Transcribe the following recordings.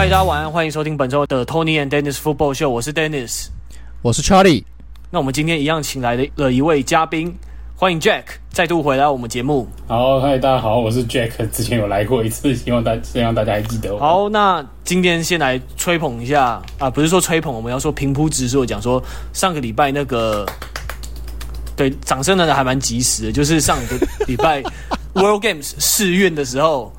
嗨，大家晚安，欢迎收听本周的 Tony and Dennis Football Show。我是 Dennis，我是 Charlie。那我们今天一样请来了一位嘉宾，欢迎 Jack 再度回来我们节目。好，嗨，大家好，我是 Jack，之前有来过一次，希望大希望大家还记得我。好，那今天先来吹捧一下啊，不是说吹捧，我们要说平铺直叙，讲说上个礼拜那个，对，掌声呢还蛮及时的，就是上个礼拜 World Games 试运的时候。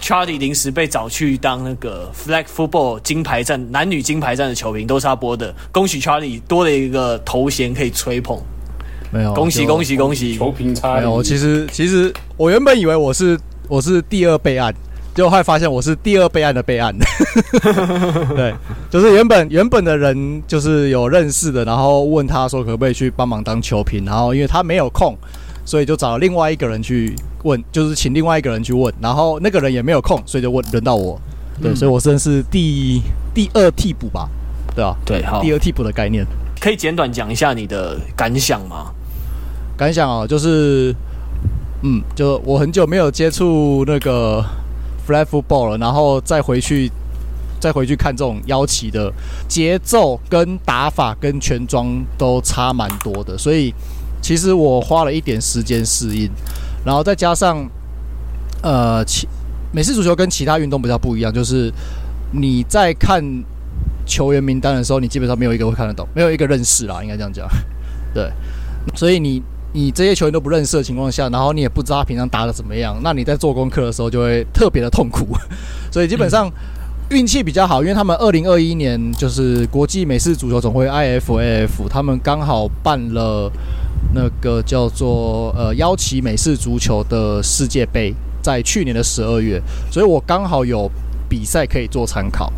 Charlie 临时被找去当那个 Flag Football 金牌战男女金牌战的球评，都是他播的。恭喜 Charlie 多了一个头衔可以吹捧，没有，恭喜恭喜恭喜！球评差没有，其实其实我原本以为我是我是第二备案，结果后来发现我是第二备案的备案。对，就是原本原本的人就是有认识的，然后问他说可不可以去帮忙当球评，然后因为他没有空。所以就找了另外一个人去问，就是请另外一个人去问，然后那个人也没有空，所以就问轮到我。对，嗯、所以我算是第第二替补吧，对吧？对，好，第二替补的概念，可以简短讲一下你的感想吗？感想啊，就是，嗯，就我很久没有接触那个 flat football 了，然后再回去再回去看这种腰旗的节奏跟打法跟全装都差蛮多的，所以。其实我花了一点时间适应，然后再加上，呃，其美式足球跟其他运动比较不一样，就是你在看球员名单的时候，你基本上没有一个会看得懂，没有一个认识啦，应该这样讲。对，所以你你这些球员都不认识的情况下，然后你也不知道他平常打的怎么样，那你在做功课的时候就会特别的痛苦。所以基本上运气比较好，因为他们二零二一年就是国际美式足球总会 IFAF，他们刚好办了。那个叫做呃腰旗美式足球的世界杯，在去年的十二月，所以我刚好有比赛可以做参考，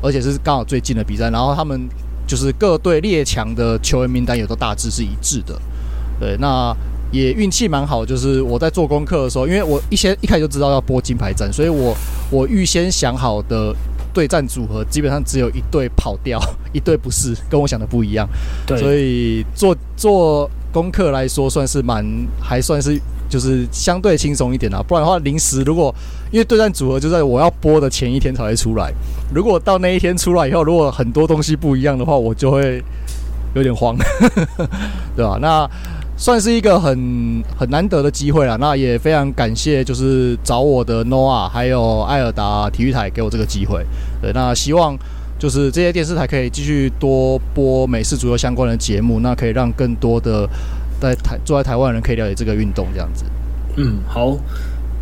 而且是刚好最近的比赛。然后他们就是各队列强的球员名单也都大致是一致的。对，那也运气蛮好，就是我在做功课的时候，因为我一先一开始就知道要播金牌战，所以我我预先想好的对战组合基本上只有一队跑掉，一队不是，跟我想的不一样。对，所以做做。功课来说算是蛮，还算是就是相对轻松一点啊。不然的话，临时如果因为对战组合就在我要播的前一天才会出来，如果到那一天出来以后，如果很多东西不一样的话，我就会有点慌，对吧？那算是一个很很难得的机会啦。那也非常感谢，就是找我的 Noah 还有艾尔达体育台给我这个机会。对，那希望。就是这些电视台可以继续多播美式足球相关的节目，那可以让更多的在台坐在台湾人可以了解这个运动，这样子。嗯，好，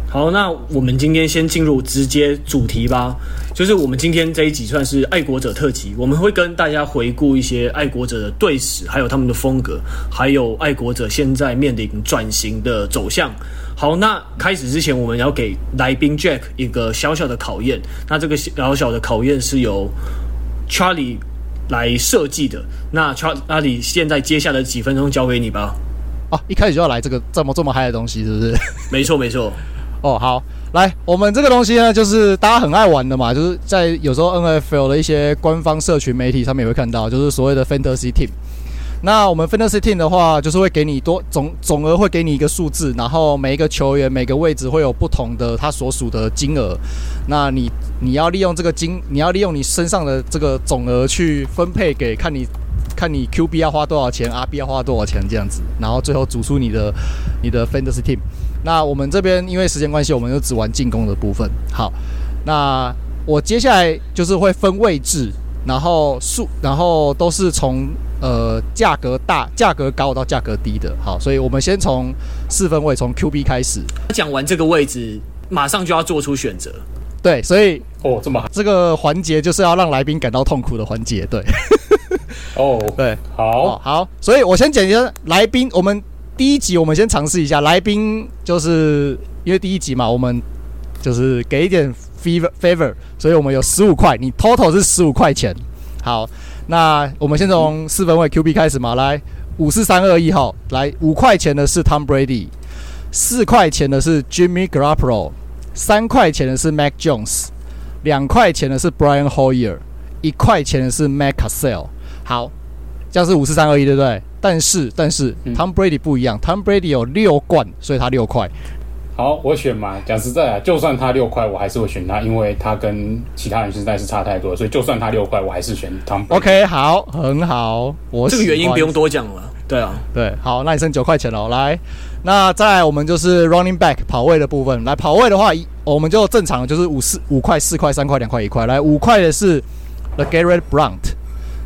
好，那我们今天先进入直接主题吧。就是我们今天这一集算是爱国者特辑，我们会跟大家回顾一些爱国者的队史，还有他们的风格，还有爱国者现在面临转型的走向。好，那开始之前，我们要给来宾 Jack 一个小小的考验。那这个小小的考验是由 Charlie 来设计的。那 Charlie 现在接下来几分钟交给你吧。哦、啊，一开始就要来这个这么这么嗨的东西，是不是？没错，没错。哦，好，来，我们这个东西呢，就是大家很爱玩的嘛，就是在有时候 NFL 的一些官方社群媒体上面也会看到，就是所谓的 Fantasy Team。那我们 Fantasy Team 的话，就是会给你多总总额会给你一个数字，然后每一个球员每个位置会有不同的他所属的金额。那你你要利用这个金，你要利用你身上的这个总额去分配给看你看你 QB 要花多少钱，RB 要花多少钱这样子，然后最后组出你的你的 Fantasy Team。那我们这边因为时间关系，我们就只玩进攻的部分。好，那我接下来就是会分位置。然后数，然后都是从呃价格大、价格高到价格低的。好，所以我们先从四分位，从 QB 开始。讲完这个位置，马上就要做出选择。对，所以哦，这么，这个环节就是要让来宾感到痛苦的环节。对，哦，对，好，哦，好，所以我先讲一下来宾。我们第一集我们先尝试一下来宾，就是因为第一集嘛，我们就是给一点。favor favor，所以我们有十五块，你 total 是十五块钱。好，那我们先从四分位 QB 开始嘛，来五四三二一号，来五块钱的是 Tom Brady，四块钱的是 Jimmy Garoppolo，三块钱的是 Mac Jones，两块钱的是 Brian Hoyer，一块钱的是 Matt Cassel。好，这样是五四三二一，对不对？但是但是 Tom Brady 不一样，Tom Brady 有六冠，所以他六块。好，我选嘛。讲实在啊，就算他六块，我还是会选他，因为他跟其他人实在是差太多，所以就算他六块，我还是选 Tom。OK，好，很好。我这个原因不用多讲了。对啊，对，好，那你剩九块钱了。来，那再来我们就是 running back 跑位的部分。来跑位的话，我们就正常就是五四五块、四块、三块、两块、一块。来，五块的是 LeGarrette Blount，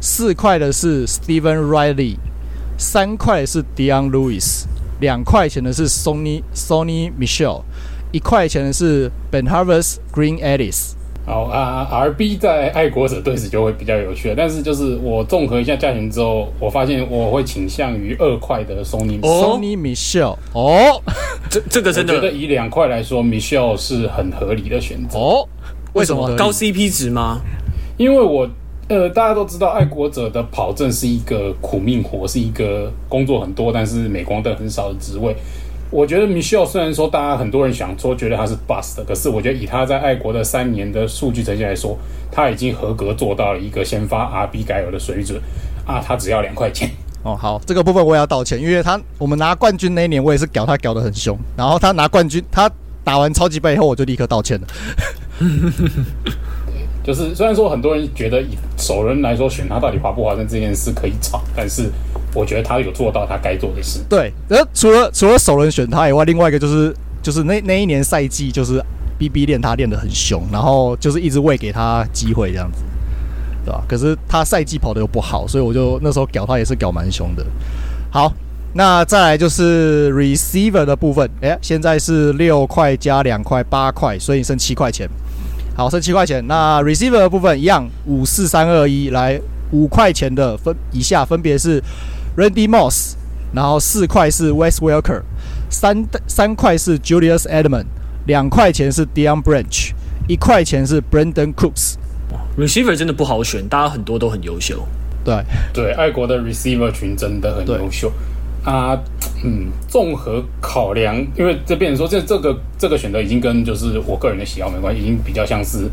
四块的是 Stephen Riley，三块的是 Dion Lewis。两块钱的是 Sony Sony Michelle，一块钱的是 BenHarvest Green Alice。好啊，RB 在爱国者队史就会比较有趣了，但是就是我综合一下价钱之后，我发现我会倾向于二块的 Sony、oh, Sony Michelle。哦，这这个真的，我觉得以两块来说，Michelle 是很合理的选择。哦，为什么？高 CP 值吗？因为我。呃，大家都知道，爱国者的跑阵是一个苦命活，是一个工作很多，但是镁光灯很少的职位。我觉得 Michel 虽然说大家很多人想说觉得他是 bust 的，可是我觉得以他在爱国的三年的数据成绩来说，他已经合格做到了一个先发 RB 该有的水准啊！他只要两块钱哦。好，这个部分我也要道歉，因为他我们拿冠军那一年，我也是屌他屌得很凶，然后他拿冠军，他打完超级杯以后，我就立刻道歉了。就是虽然说很多人觉得以首轮来说选他到底划不划算这件事可以吵，但是我觉得他有做到他该做的事。对，呃，除了除了首轮选他以外，另外一个就是就是那那一年赛季就是 BB 练他练得很凶，然后就是一直喂给他机会这样子，对吧？可是他赛季跑得又不好，所以我就那时候屌他也是屌蛮凶的。好，那再来就是 receiver 的部分，哎，现在是六块加两块八块，所以剩七块钱。好，剩七块钱。那 receiver 的部分一样，五四三二一，来五块钱的分以下分别是 Randy Moss，然后四块是 Wes Welker，三三块是 Julius Edelman，两块钱是 Deion Branch，一块钱是 Brandon Cooks。receiver 真的不好选，大家很多都很优秀。对对，爱国的 receiver 群真的很优秀。啊，嗯，综合考量，因为这边说这这个这个选择已经跟就是我个人的喜好没关系，已经比较像是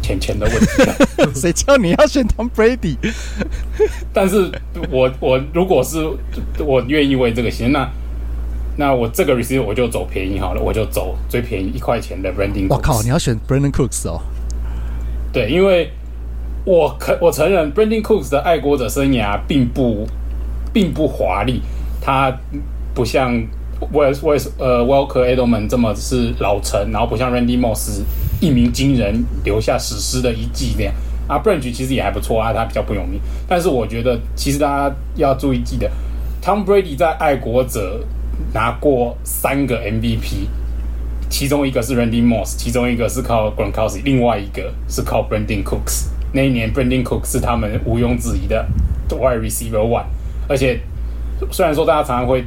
钱钱的问题了。谁叫你要选 Tom Brady？但是我我如果是我愿意为这个钱，那那我这个 receiver 我就走便宜好了，我就走最便宜一块钱的 Branding。我靠，你要选 Brandon Cooks 哦？对，因为我可我承认 Brandon Cooks 的爱国者生涯并不并不华丽。他不像 Wes Wes 呃 Welker Edelman 这么是老成，然后不像 Randy Moss 一鸣惊人，留下史诗的一记那样。啊，Branch 其实也还不错啊，他比较不有名。但是我觉得，其实大家要注意记得，Tom Brady 在爱国者拿过三个 MVP，其中一个是 Randy Moss，其中一个是靠 Gronkowski，另外一个是靠 Brandon Cooks。那一年 Brandon Cooks 是他们毋庸置疑的 Wide Receiver One，而且。虽然说大家常常会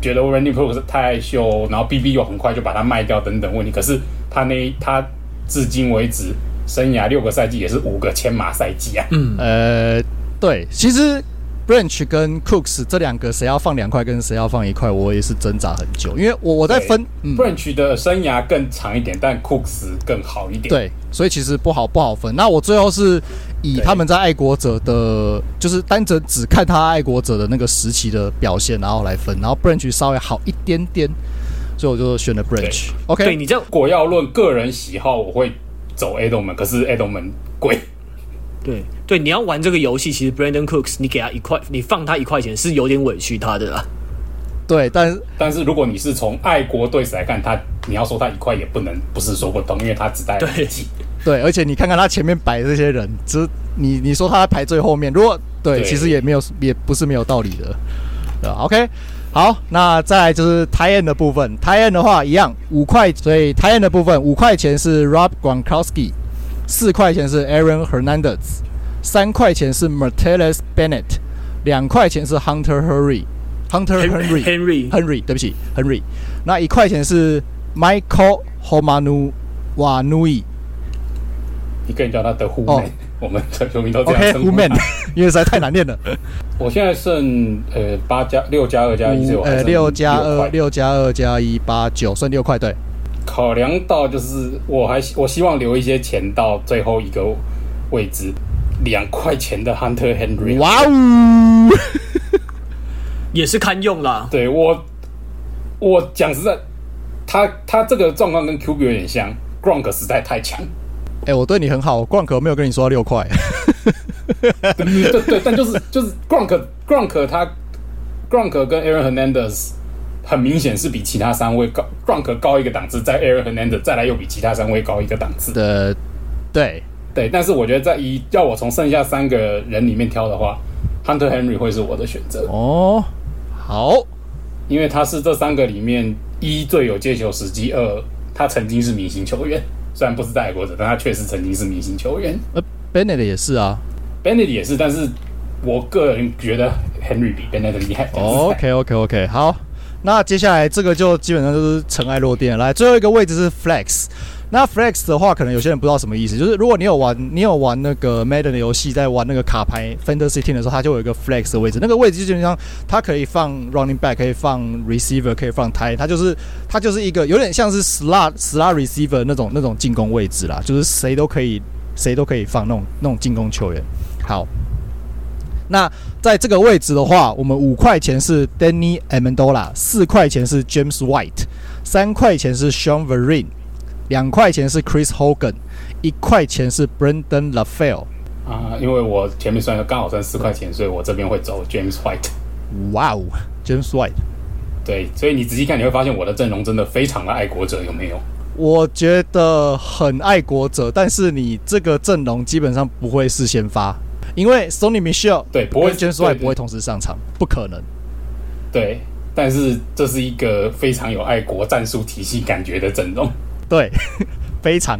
觉得 Randy Cooks 太害羞，然后 BB 又很快就把他卖掉等等问题，可是他那他至今为止生涯六个赛季也是五个千马赛季啊。嗯，呃，对，其实 Branch 跟 Cooks 这两个谁要放两块跟谁要放一块，我也是挣扎很久，因为我我在分、嗯、Branch 的生涯更长一点，但 Cooks 更好一点。对，所以其实不好不好分。那我最后是。以他们在爱国者的，就是单纯只看他爱国者的那个时期的表现，然后来分，然后 Branch 稍微好一点点，所以我就选了 Branch。OK，对你这样，果要论个人喜好，我会走 Edelman，可是 Edelman 贵。对对，你要玩这个游戏，其实 Brandon Cooks，你给他一块，你放他一块钱是有点委屈他的啦。对，但是但是如果你是从爱国队史来看他，你要说他一块也不能不是说不通，因为他只带了几。对，而且你看看他前面摆的这些人，只你你说他排最后面，如果对，对其实也没有，也不是没有道理的，对吧？OK，好，那再来就是 tight end 的部分，tight end 的话一样五块，所以 tight end 的部分五块钱是 Rob Gronkowski，四块钱是 Aaron Hernandez，三块钱是 Martellus Bennett，两块钱是 Hunter Henry，Hunter Henry Henry Henry，对不起，Henry，那一块钱是 Michael Hoomanu Wanui。你可以叫他的 Who Man，我们球迷都这样称呼因为实在太难念了。我现在剩呃八加六加二加一，呃六加二六加二加一八九，剩六块对。考量到就是我还我希望留一些钱到最后一个位置，两块钱的 Hunter Henry。哇哦，也是堪用啦。对我，我讲实在。他他这个状况跟 QB 有点像，Gronk 实在太强。哎、欸，我对你很好，Gronk 没有跟你说六块。对对对，但就是就是 Gronk Gronk 他 Gronk 跟 Aaron Hernandez 很明显是比其他三位高，Gronk 高一个档次，在 Aaron Hernandez 再来又比其他三位高一个档次。的，对对，但是我觉得在一要我从剩下三个人里面挑的话，Hunter Henry 会是我的选择。哦，好，因为他是这三个里面一最有接球时机，二他曾经是明星球员。虽然不是在爱国者，但他确实曾经是明星球员。呃，Bennett 也是啊，Bennett 也是，但是我个人觉得 Henry 比 Bennett 厉害。哦 OK，OK，OK，好，那接下来这个就基本上就是尘埃落定。来，最后一个位置是 Flex。那 Flex 的话，可能有些人不知道什么意思，就是如果你有玩，你有玩那个 Madden 的游戏，在玩那个卡牌 Fantasy Team 的时候，它就有一个 Flex 的位置。那个位置就基本上它可以放 Running Back，可以放 Receiver，可以放 t i e 它就是它就是一个有点像是 Slot Slot Receiver 那种那种进攻位置啦，就是谁都可以谁都可以放那种那种进攻球员。好，那在这个位置的话，我们五块钱是 Danny Amendola，四块钱是 James White，三块钱是 Sean Vereen。两块钱是 Chris Hogan，一块钱是 Brendan LaFell 啊，因为我前面算的刚好算四块钱，所以我这边会走 James White。哇哦，James White，对，所以你仔细看你会发现我的阵容真的非常的爱国者，有没有？我觉得很爱国者，但是你这个阵容基本上不会是先发，因为 Sony Michelle 对不会 James White 不会同时上场，不可能。对，但是这是一个非常有爱国战术体系感觉的阵容。对，非常。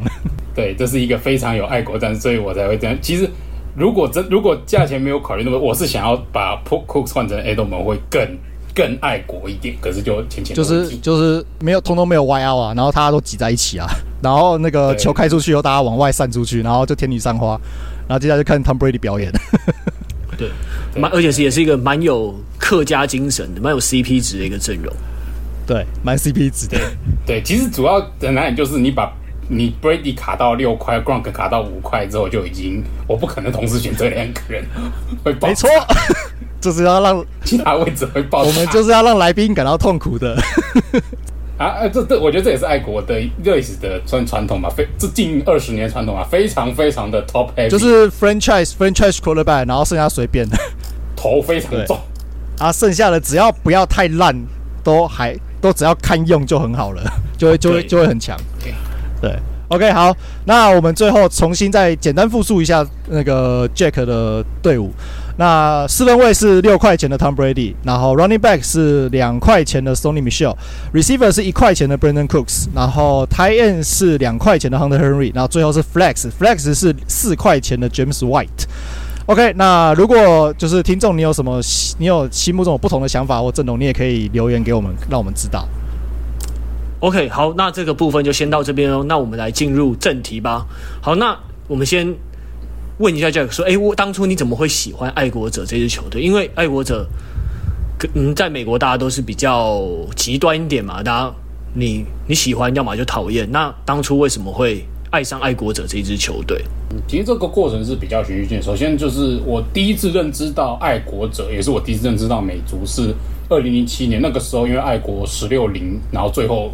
对，这是一个非常有爱国战，所以我才会这样。其实，如果真如果价钱没有考虑那么，我是想要把 Cooks 换成 Edelman 会更更爱国一点。可是就浅浅就是就是没有通通没有 Y L 啊，然后大家都挤在一起啊，然后那个球开出去后，大家往外散出去，然后就天女散花，然后接下来就看 Tom Brady 表演。对，蛮而且是也是一个蛮有客家精神的，蛮有 CP 值的一个阵容。对，蛮 CP 值的。对，其实主要的难点就是你把你 Brady 卡到六块，Gronk 卡到五块之后，就已经我不可能同时选这两个人 会爆。没错，就是要让其他位置会爆。我们就是要让来宾感到痛苦的。啊，这这，我觉得这也是爱国的历史的算传统吧，非这近二十年传统啊，非常非常的 top heavy，就是 franchise franchise quarterback，然后剩下随便的，头非常重啊，剩下的只要不要太烂，都还。都只要看用就很好了，就会就会就会很强。对，OK，好，那我们最后重新再简单复述一下那个 Jack 的队伍。那四分卫是六块钱的 Tom Brady，然后 Running Back 是两块钱的 Sony Michelle，Receiver 是一块钱的 Brandon Cooks，然后 Tight End 是两块钱的 Hunter Henry，然后最后是 Flex，Flex 是四块钱的 James White。OK，那如果就是听众，你有什么，你有心目中有不同的想法或阵容，你也可以留言给我们，让我们知道。OK，好，那这个部分就先到这边哦。那我们来进入正题吧。好，那我们先问一下 Jack 说，哎，我当初你怎么会喜欢爱国者这支球队？因为爱国者，嗯，在美国大家都是比较极端一点嘛，大家你你喜欢，要么就讨厌。那当初为什么会？爱上爱国者这支球队，其实这个过程是比较循序渐进。首先就是我第一次认知到爱国者，也是我第一次认知到美足，是二零零七年那个时候，因为爱国十六零，然后最后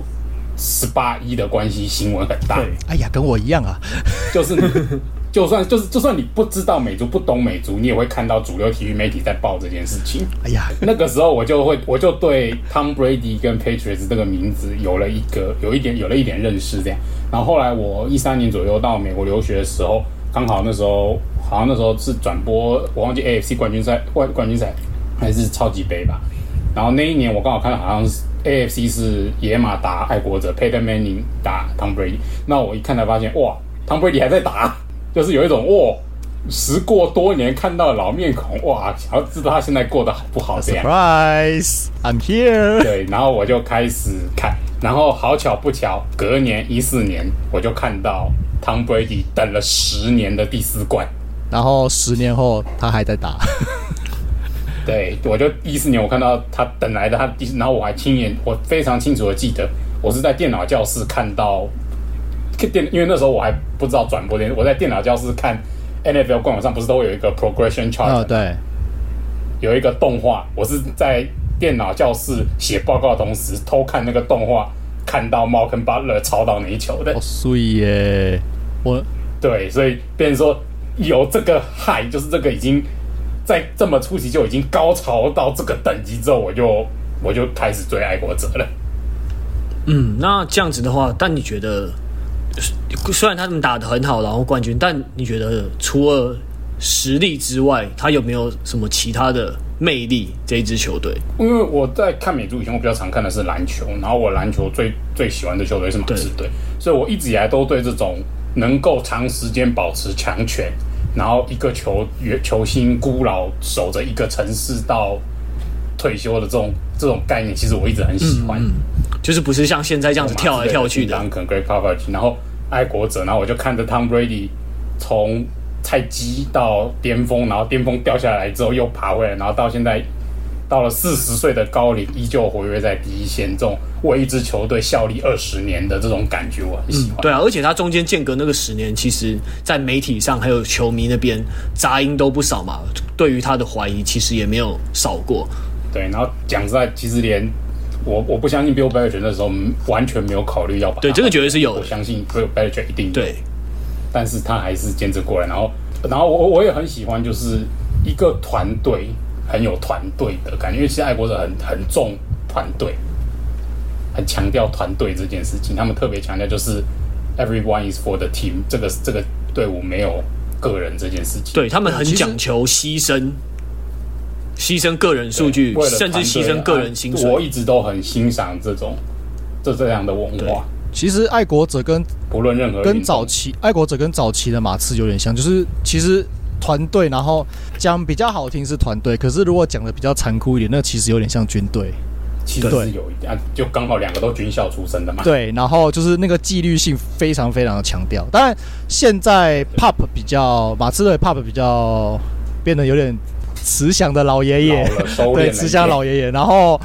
十八一的关系，新闻很大。哎呀，跟我一样啊，就是就算就是就算你不知道美足，不懂美足，你也会看到主流体育媒体在报这件事情。哎呀，那个时候我就会我就对 Tom Brady 跟 Patriots 这个名字有了一个有一点有了一点认识，这样。然后后来我一三年左右到美国留学的时候，刚好那时候好像那时候是转播，我忘记 AFC 冠军赛、冠冠军赛还是超级杯吧。然后那一年我刚好看到好像是 AFC 是野马打爱国者，Peyton Manning 打 Tom Brady。那我一看才发现，哇，Tom Brady 还在打，就是有一种哇，时过多年看到老面孔，哇，想要知道他现在过得好不好这样。Surprise，I'm here。对，然后我就开始看。然后好巧不巧，隔年一四年，我就看到 Tom Brady 等了十年的第四冠，然后十年后他还在打。对，我就一四年我看到他等来的他第，然后我还亲眼，我非常清楚的记得，我是在电脑教室看到电，因为那时候我还不知道转播电，我在电脑教室看 NFL 官网上不是都会有一个 progression chart，哦，对，有一个动画，我是在。电脑教室写报告的同时偷看那个动画，看到 Malcolm Butler 抄到那一球的。哦，所以耶，我对，所以变成说有这个害，就是这个已经在这么初期就已经高潮到这个等级之后，我就我就开始追爱国者了。嗯，那这样子的话，但你觉得虽然他们打的很好，然后冠军，但你觉得除了实力之外，他有没有什么其他的魅力？这一支球队？因为我在看美足以前，我比较常看的是篮球，然后我篮球最最喜欢的球队是马刺队，所以我一直以来都对这种能够长时间保持强权，然后一个球球星孤老守着一个城市到退休的这种这种概念，其实我一直很喜欢。嗯嗯就是不是像现在这样子跳来跳去的，可能 Gregg Popovich，然后爱国者，然后我就看着 Tom Brady 从菜鸡到巅峰，然后巅峰掉下来之后又爬回来，然后到现在到了四十岁的高龄，依旧活跃在第一线，这种为一支球队效力二十年的这种感觉，我很喜欢。嗯、对啊，而且他中间间隔那个十年，其实在媒体上还有球迷那边杂音都不少嘛，对于他的怀疑其实也没有少过。对，然后讲实在，其实连。我我不相信 Bill Belichick 那时候完全没有考虑要把对这个绝对是有的。我相信 Bill Belichick 一定对，但是他还是坚持过来。然后，然后我我也很喜欢，就是一个团队很有团队的感觉，因为其实爱国者很很重团队，很强调团队这件事情。他们特别强调就是 Everyone is for the team，这个这个队伍没有个人这件事情。对他们很讲求牺牲。牺牲个人数据，甚至牺牲个人薪水。我一直都很欣赏这种这这样的文化。其实爱国者跟不论任何跟早期爱国者跟早期的马刺有点像，就是其实团队，然后讲比较好听是团队，可是如果讲的比较残酷一点，那其实有点像军队。其实是有一点，就刚好两个都军校出身的嘛。对，然后就是那个纪律性非常非常的强调。当然，现在 Pop 比较马刺队 Pop 比较变得有点。慈祥的老爷爷，对，慈祥老爷爷，然后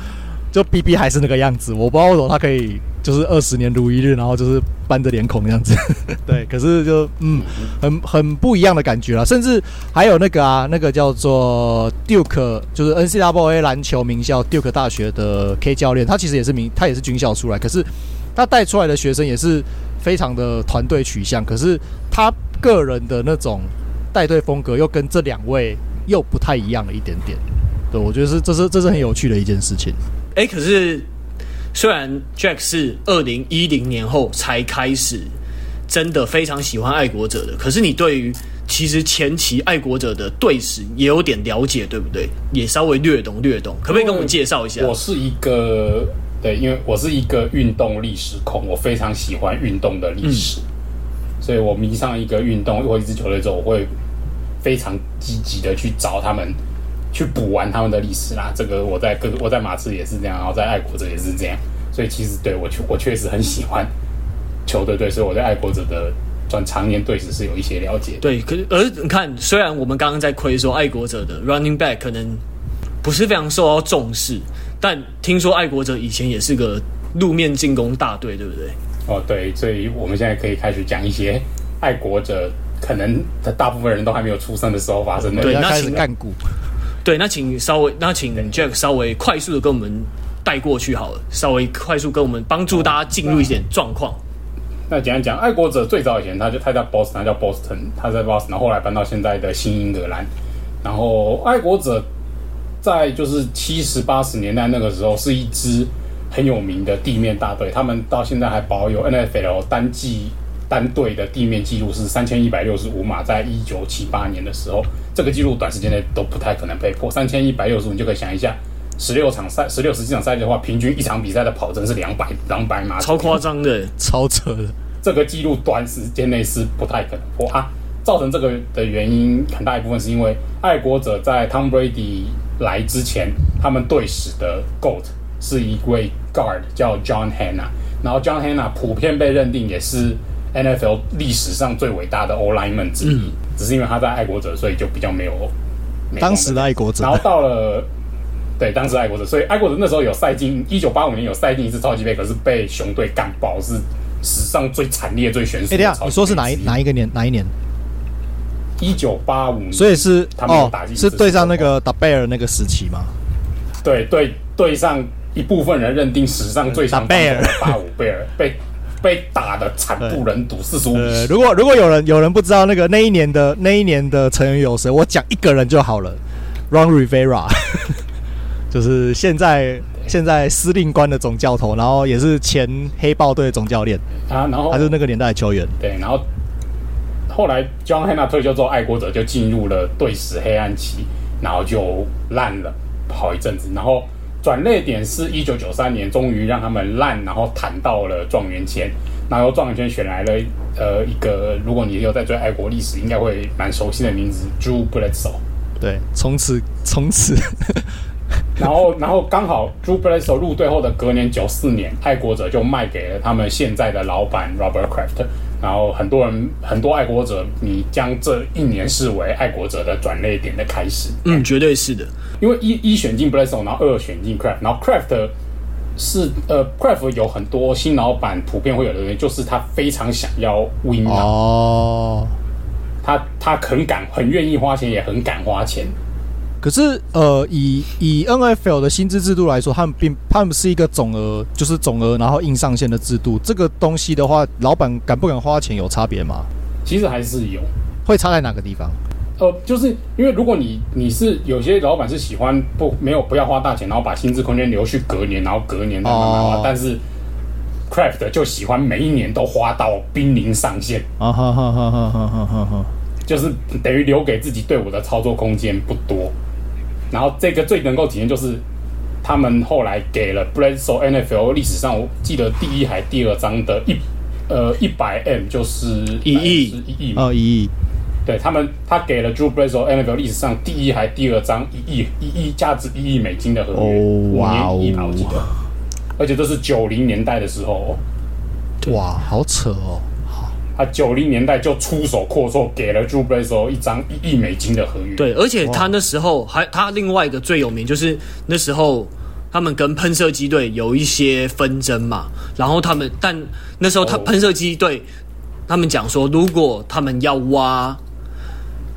就 BB 还是那个样子，我不知道为什么他可以就是二十年如一日，然后就是板着脸孔这样子，对，可是就嗯，很很不一样的感觉啦，甚至还有那个啊，那个叫做 Duke，就是 N C W A 篮球名校 Duke 大学的 K 教练，他其实也是名，他也是军校出来，可是他带出来的学生也是非常的团队取向，可是他个人的那种带队风格又跟这两位。又不太一样了一点点，对，我觉得是这是这是很有趣的一件事情。哎、欸，可是虽然 Jack 是二零一零年后才开始真的非常喜欢爱国者的，可是你对于其实前期爱国者的队史也有点了解，对不对？也稍微略懂略懂，可不可以跟我们介绍一下？我是一个对，因为我是一个运动历史控，我非常喜欢运动的历史，嗯、所以我迷上一个运动或一支球队之后，我会。非常积极的去找他们，去补完他们的历史啦。这个我在各我在马刺也是这样，然后在爱国者也是这样。所以其实对我确我确实很喜欢球队对，所以我对爱国者的转常年对史是有一些了解。对，可是而你看，虽然我们刚刚在亏说爱国者的 running back 可能不是非常受到重视，但听说爱国者以前也是个路面进攻大队，对不对？哦，对，所以我们现在可以开始讲一些爱国者。可能大部分人都还没有出生的时候发生的。对，那请干股。对，那请稍微，那请 Jack 稍微快速的跟我们带过去好了，稍微快速跟我们帮助大家进入一点状况。那简单讲，爱国者最早以前他就他叫 Boston，他叫 Boston，他在 Boston，后来搬到现在的新英格兰。然后爱国者在就是七十八十年代那个时候是一支很有名的地面大队，他们到现在还保有 NFL 单季。单队的地面记录是三千一百六十五码，在一九七八年的时候，这个记录短时间内都不太可能被破。三千一百六十五，你就可以想一下，十六场赛，十六十几场赛的话，平均一场比赛的跑阵是两百两百码，超夸张的，超扯的。这个记录短时间内是不太可能破啊。造成这个的原因很大一部分是因为爱国者在 Tom Brady 来之前，他们队史的 GOAT 是一位 guard 叫 John Hannah，然后 John Hannah 普遍被认定也是。NFL 历史上最伟大的 O-lineman 之一，嗯、只是因为他在爱国者，所以就比较没有。当时的爱国者，然后到了，对，当时爱国者，所以爱国者那时候有赛进，一九八五年有赛进一次超级杯，可是被熊队干爆，是史上最惨烈、最悬殊的。哎、欸，你说是哪一哪一个年？哪一年？一九八五年，所以是他们有打进、哦，是对上那个达贝尔那个时期吗？对对，对上一部分人认定史上最强贝尔八五贝尔被被打的惨不忍睹，四十五。如果如果有人有人不知道那个那一年的那一年的成员有谁，我讲一个人就好了，Ron Rivera，就是现在现在司令官的总教头，然后也是前黑豹队的总教练啊，然后他是那个年代的球员，对，然后后来 John Hannah 退休之后，爱国者就进入了队史黑暗期，然后就烂了好一阵子，然后。转捩点是一九九三年，终于让他们烂，然后谈到了状元签，然后状元签选来了呃一个，如果你有在追爱国历史，应该会蛮熟悉的名字，Drew Bledsoe。对，从此 从此，然后然后刚好 Drew Bledsoe 入队后的隔年九四年，爱国者就卖给了他们现在的老板 Robert Kraft。然后很多人很多爱国者，你将这一年视为爱国者的转捩点的开始。嗯，绝对是的。因为一一选进 Bledsoe，然后二选进 Craft，然后 Craft 是呃 Craft 有很多新老板普遍会有的原因，就是他非常想要 win 哦，他他很敢，很愿意花钱，也很敢花钱。可是，呃，以以 N F L 的薪资制度来说，他们并他们是一个总额，就是总额，然后硬上限的制度。这个东西的话，老板敢不敢花钱有差别吗？其实还是有，会差在哪个地方？呃，就是因为如果你你是有些老板是喜欢不没有不要花大钱，然后把薪资空间留去隔年，然后隔年再慢慢花。但是 Craft 就喜欢每一年都花到濒临上限啊！哈哈哈！哈哈哈！就是等于留给自己队伍的操作空间不多。然后这个最能够体现就是，他们后来给了 Bledsoe NFL 历史上我记得第一还第二张的一呃一百 M 就是一亿。一亿哦一亿，对他们他给了 Drew Bledsoe NFL 历史上第一还第二张一亿一亿价值一亿美金的合约，五年一亿吧我记得，而且这是九零年代的时候，哇好扯哦。他九零年代就出手阔绰，给了 Drew Bledsoe 一张一亿美金的合约。对，而且他那时候还他另外一个最有名，就是那时候他们跟喷射机队有一些纷争嘛。然后他们，但那时候他喷射机队他们讲说，如果他们要挖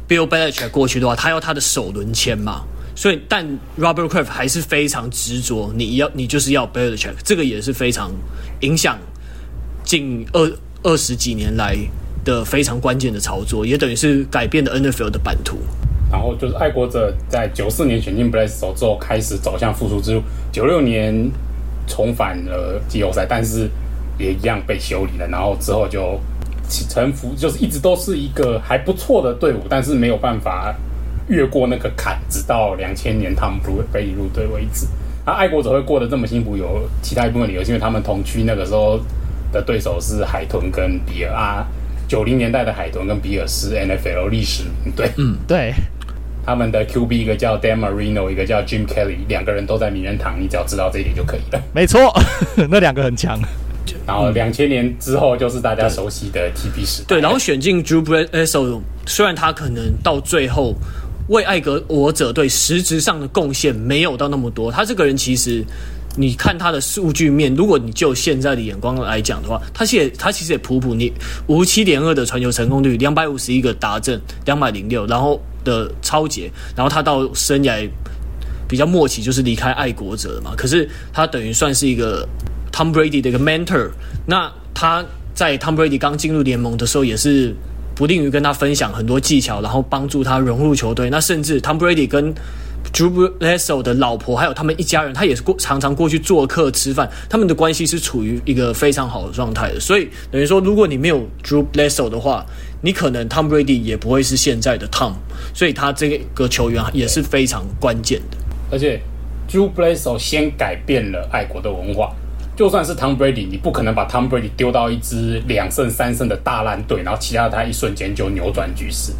Bill Belichick 过去的话，他要他的首轮签嘛。所以，但 Robert Kraft 还是非常执着，你要你就是要 Belichick，这个也是非常影响近二。二十几年来的非常关键的操作，也等于是改变了 NFL 的版图。然后就是爱国者在九四年选进 Bledsoe 之后，开始走向复苏之路。九六年重返了季后赛，但是也一样被修理了。然后之后就臣服，就是一直都是一个还不错的队伍，但是没有办法越过那个坎，直到两千年 Tom Brady 入队为止。那爱国者会过得这么辛苦，有其他一部分理由，是因为他们同区那个时候。的对手是海豚跟比尔啊，九零年代的海豚跟比尔是 NFL 历史对，嗯对，他们的 QB 一个叫 Dan Marino，一个叫 Jim Kelly，两个人都在名人堂，你只要知道这一点就可以了。没错，那两个很强。然后两千年之后就是大家熟悉的 Tb 时代。对，然后选进 Drew Bledsoe，虽然他可能到最后为爱国者队实质上的贡献没有到那么多，他这个人其实。你看他的数据面，如果你就现在的眼光来讲的话，他其实他其实也普普，你五十七点二的传球成功率，两百五十一个达阵，两百零六，然后的抄截，然后他到生涯比较末期就是离开爱国者了嘛。可是他等于算是一个 Tom Brady 的一个 mentor。那他在 Tom Brady 刚进入联盟的时候，也是不吝于跟他分享很多技巧，然后帮助他融入球队。那甚至 Tom Brady 跟 Drew Blesso 的老婆还有他们一家人，他也是过常常过去做客吃饭，他们的关系是处于一个非常好的状态的。所以等于说，如果你没有 Drew Blesso 的话，你可能 Tom Brady 也不会是现在的 Tom。所以他这个球员也是非常关键的。而且 Drew Blesso 先改变了爱国的文化，就算是 Tom Brady，你不可能把 Tom Brady 丢到一支两胜三胜的大烂队，然后其他他一瞬间就扭转局势。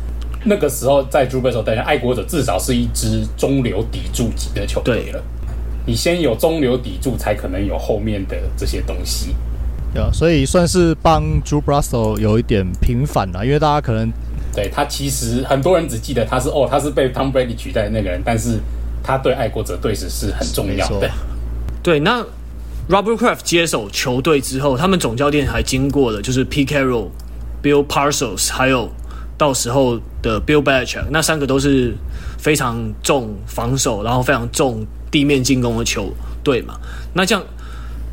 那个时候，在 Drew Bledsoe 带领爱国者，至少是一支中流砥柱级的球队了。你先有中流砥柱，才可能有后面的这些东西。对啊，所以算是帮 Drew Bledsoe 有一点平反了，因为大家可能对他其实很多人只记得他是哦，他是被 Tom Brady 取代的那个人，但是他对爱国者队史是很重要的。对，那 Robert Kraft 接手球队之后，他们总教练还经过了就是 Pete Carroll、Bill Parcells，还有。到时候的 Bill Belichick 那三个都是非常重防守，然后非常重地面进攻的球队嘛。那这样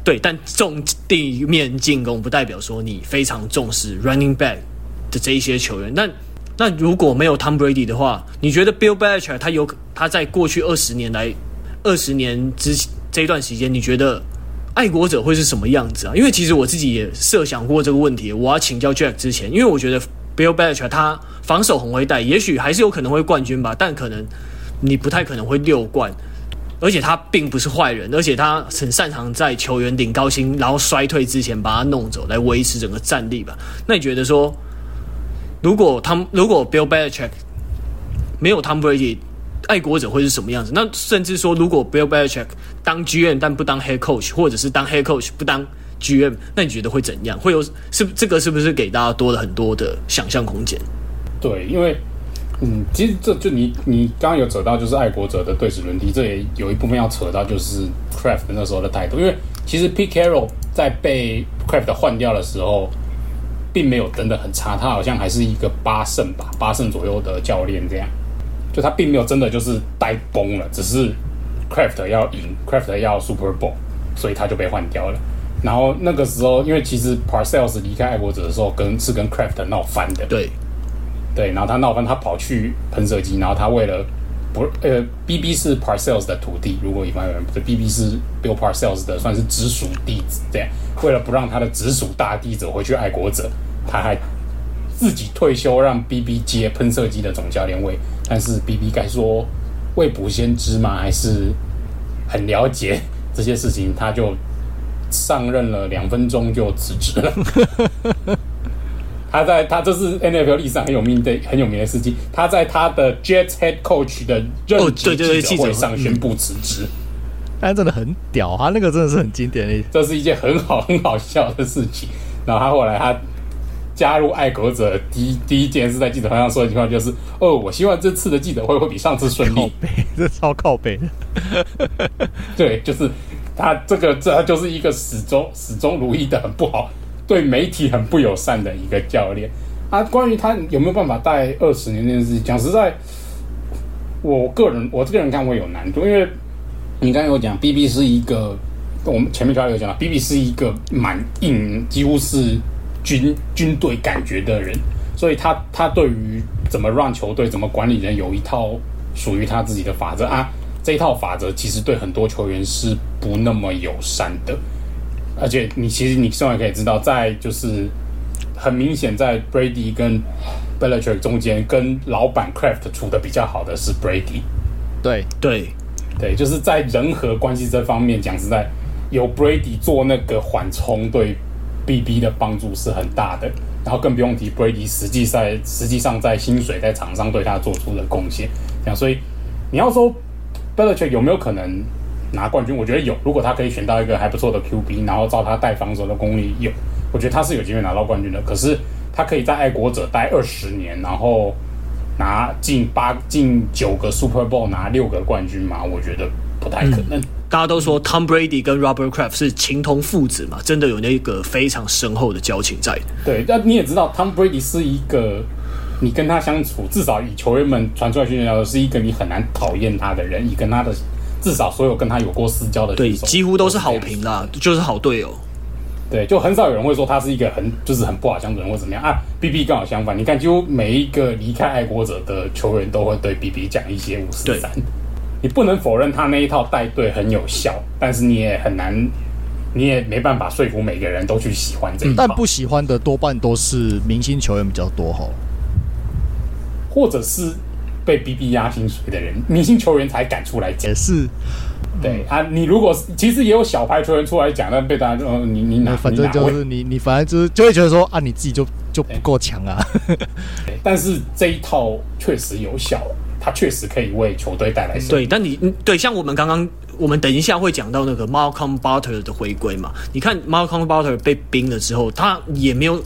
对，但重地面进攻不代表说你非常重视 running back 的这一些球员。那那如果没有 Tom Brady 的话，你觉得 Bill Belichick 他有他在过去二十年来二十年之这一段时间，你觉得爱国者会是什么样子啊？因为其实我自己也设想过这个问题。我要请教 Jack 之前，因为我觉得 Bill Belichick 他防守很会带，也许还是有可能会冠军吧，但可能你不太可能会六冠。而且他并不是坏人，而且他很擅长在球员领高薪然后衰退之前把他弄走，来维持整个战力吧。那你觉得说？如果他如果 Bill Belichick 没有 Tom Brady，爱国者会是什么样子？那甚至说，如果 Bill Belichick 当 GM 但不当 Head Coach，或者是当 Head Coach 不当 GM，那你觉得会怎样？会有是这个是不是给大家多了很多的想象空间？对，因为嗯，其实这就你你刚刚有扯到，就是爱国者的对史轮替，这也有一部分要扯到，就是 Craft 那时候的态度。因为其实 P Carroll 在被 Craft 换掉的时候。并没有真的很差，他好像还是一个八胜吧，八胜左右的教练这样，就他并没有真的就是呆崩了，只是 Craft 要赢，Craft 要 Super Bowl，所以他就被换掉了。然后那个时候，因为其实 Parcells 离开爱国者的时候跟，跟是跟 Craft 闹翻的，对，对，然后他闹翻，他跑去喷射机，然后他为了不呃，BB 是 Parcells 的徒弟，如果一般人不是 BB 是 Bill Parcells 的算是直属弟子这样。为了不让他的直属大弟子回去爱国者，他还自己退休，让 BB 接喷射机的总教练位。但是 BB 该说未卜先知吗？还是很了解这些事情？他就上任了两分钟就辞职了。他在他这是 NFL 历史上很有名的很有名的事情。他在他的 Jets Head Coach 的任职记者会上宣布辞职。但真的很屌，他那个真的是很经典的，这是一件很好很好笑的事情。然后他后来他加入爱国者第一第一件事，在记者会上说的情况就是：“哦，我希望这次的记者会会比上次顺利。”靠背这超靠北的。对，就是他这个这他就是一个始终始终如一的很不好，对媒体很不友善的一个教练。啊，关于他有没有办法带二十年这件事情，讲实在，我个人我这个人看会有难度，因为。你刚才有讲，BB 是一个，我们前面就有讲了，BB 是一个蛮硬，几乎是军军队感觉的人，所以他他对于怎么让球队、怎么管理人，有一套属于他自己的法则啊。这一套法则其实对很多球员是不那么友善的，而且你其实你现在可以知道，在就是很明显，在 Brady 跟 Belichick 中间，跟老板 Craft 处的比较好的是 Brady，对对。对，就是在人和关系这方面讲实在，有 Brady 做那个缓冲，对 BB 的帮助是很大的。然后更不用提 Brady 实际在实际上在薪水在场上对他做出的贡献。这样，所以你要说 Belichick 有没有可能拿冠军？我觉得有。如果他可以选到一个还不错的 QB，然后照他带防守的功力，有，我觉得他是有机会拿到冠军的。可是他可以在爱国者待二十年，然后。拿近八近九个 Super Bowl，拿六个冠军吗？我觉得不太可能。嗯、大家都说 Tom Brady 跟 Robert Kraft 是情同父子嘛，真的有那个非常深厚的交情在。对，那你也知道，Tom Brady 是一个你跟他相处，至少以球员们传出来训练来说，是一个你很难讨厌他的人。以跟他的至少所有跟他有过私交的，对，几乎都是好评啦，就是好队友。对，就很少有人会说他是一个很就是很不好相处的人或怎么样啊。BB 刚好相反，你看，几乎每一个离开爱国者的球员都会对 BB 讲一些五四三。你不能否认他那一套带队很有效，但是你也很难，你也没办法说服每个人都去喜欢这一套。但不喜欢的多半都是明星球员比较多哈，或者是被逼逼压薪水的人，明星球员才敢出来讲。也是。对啊，你如果其实也有小牌球员出来讲，但被大家就你你哪，反正就是你你反正就是就会觉得说啊，你自己就就不够强啊。但是这一套确实有效，它确实可以为球队带来。对，但你对像我们刚刚我们等一下会讲到那个 Malcolm Butler 的回归嘛？你看 Malcolm Butler 被冰了之后，他也没有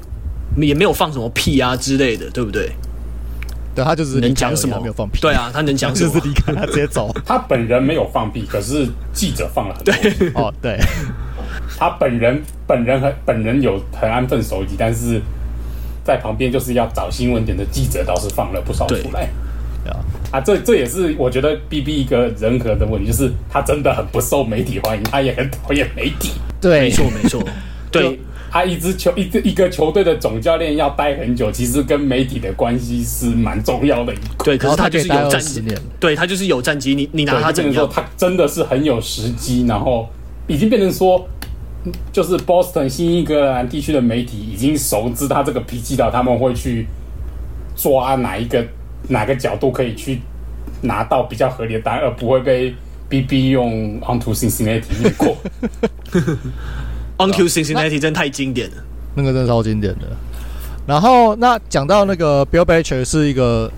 也没有放什么屁啊之类的，对不对？对，他就是能讲什么没有放屁。对啊，他能讲 什么？就是离开他直接走。他本人没有放屁，可是记者放了很多。对哦，对，他本人本人很本人有很安分守己，但是在旁边就是要找新闻点的记者倒是放了不少出来。对啊，啊，这这也是我觉得 BB 一个人格的问题，就是他真的很不受媒体欢迎，他也很讨厌媒体。对，没错没错，对。他一支球一个一个球队的总教练要待很久，其实跟媒体的关系是蛮重要的一块。对，可是他就是有战绩，对他就是有战绩。你你拿他怎么说？他真的是很有时机，然后已经变成说，就是 Boston 新英格兰地区的媒体已经熟知他这个脾气了，他们会去抓哪一个哪个角度可以去拿到比较合理的答案，而不会被 BB 用 onto Cincinnati 一过。On to Cincinnati 真太经典了，那个真的超经典的。然后那讲到那个 Bill Belichick 是一个，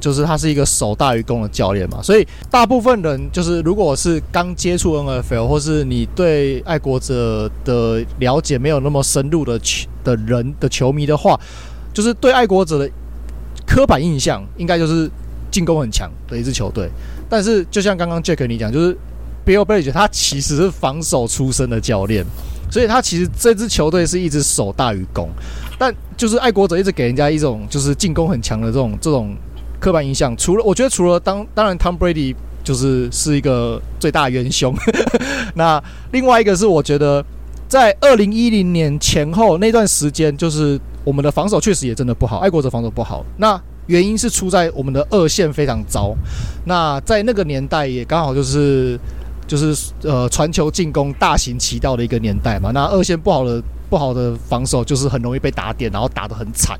就是他是一个守大于攻的教练嘛，所以大部分人就是如果是刚接触 NFL 或是你对爱国者的了解没有那么深入的球的人的球迷的话，就是对爱国者的刻板印象应该就是进攻很强的一支球队。但是就像刚刚 Jack 你讲，就是 Bill Belichick 他其实是防守出身的教练。所以他其实这支球队是一直守大于攻，但就是爱国者一直给人家一种就是进攻很强的这种这种刻板印象。除了我觉得除了当当然 Tom Brady 就是是一个最大元凶，那另外一个是我觉得在二零一零年前后那段时间，就是我们的防守确实也真的不好，爱国者防守不好。那原因是出在我们的二线非常糟。那在那个年代也刚好就是。就是呃传球进攻大行其道的一个年代嘛，那二线不好的不好的防守就是很容易被打点，然后打得很惨。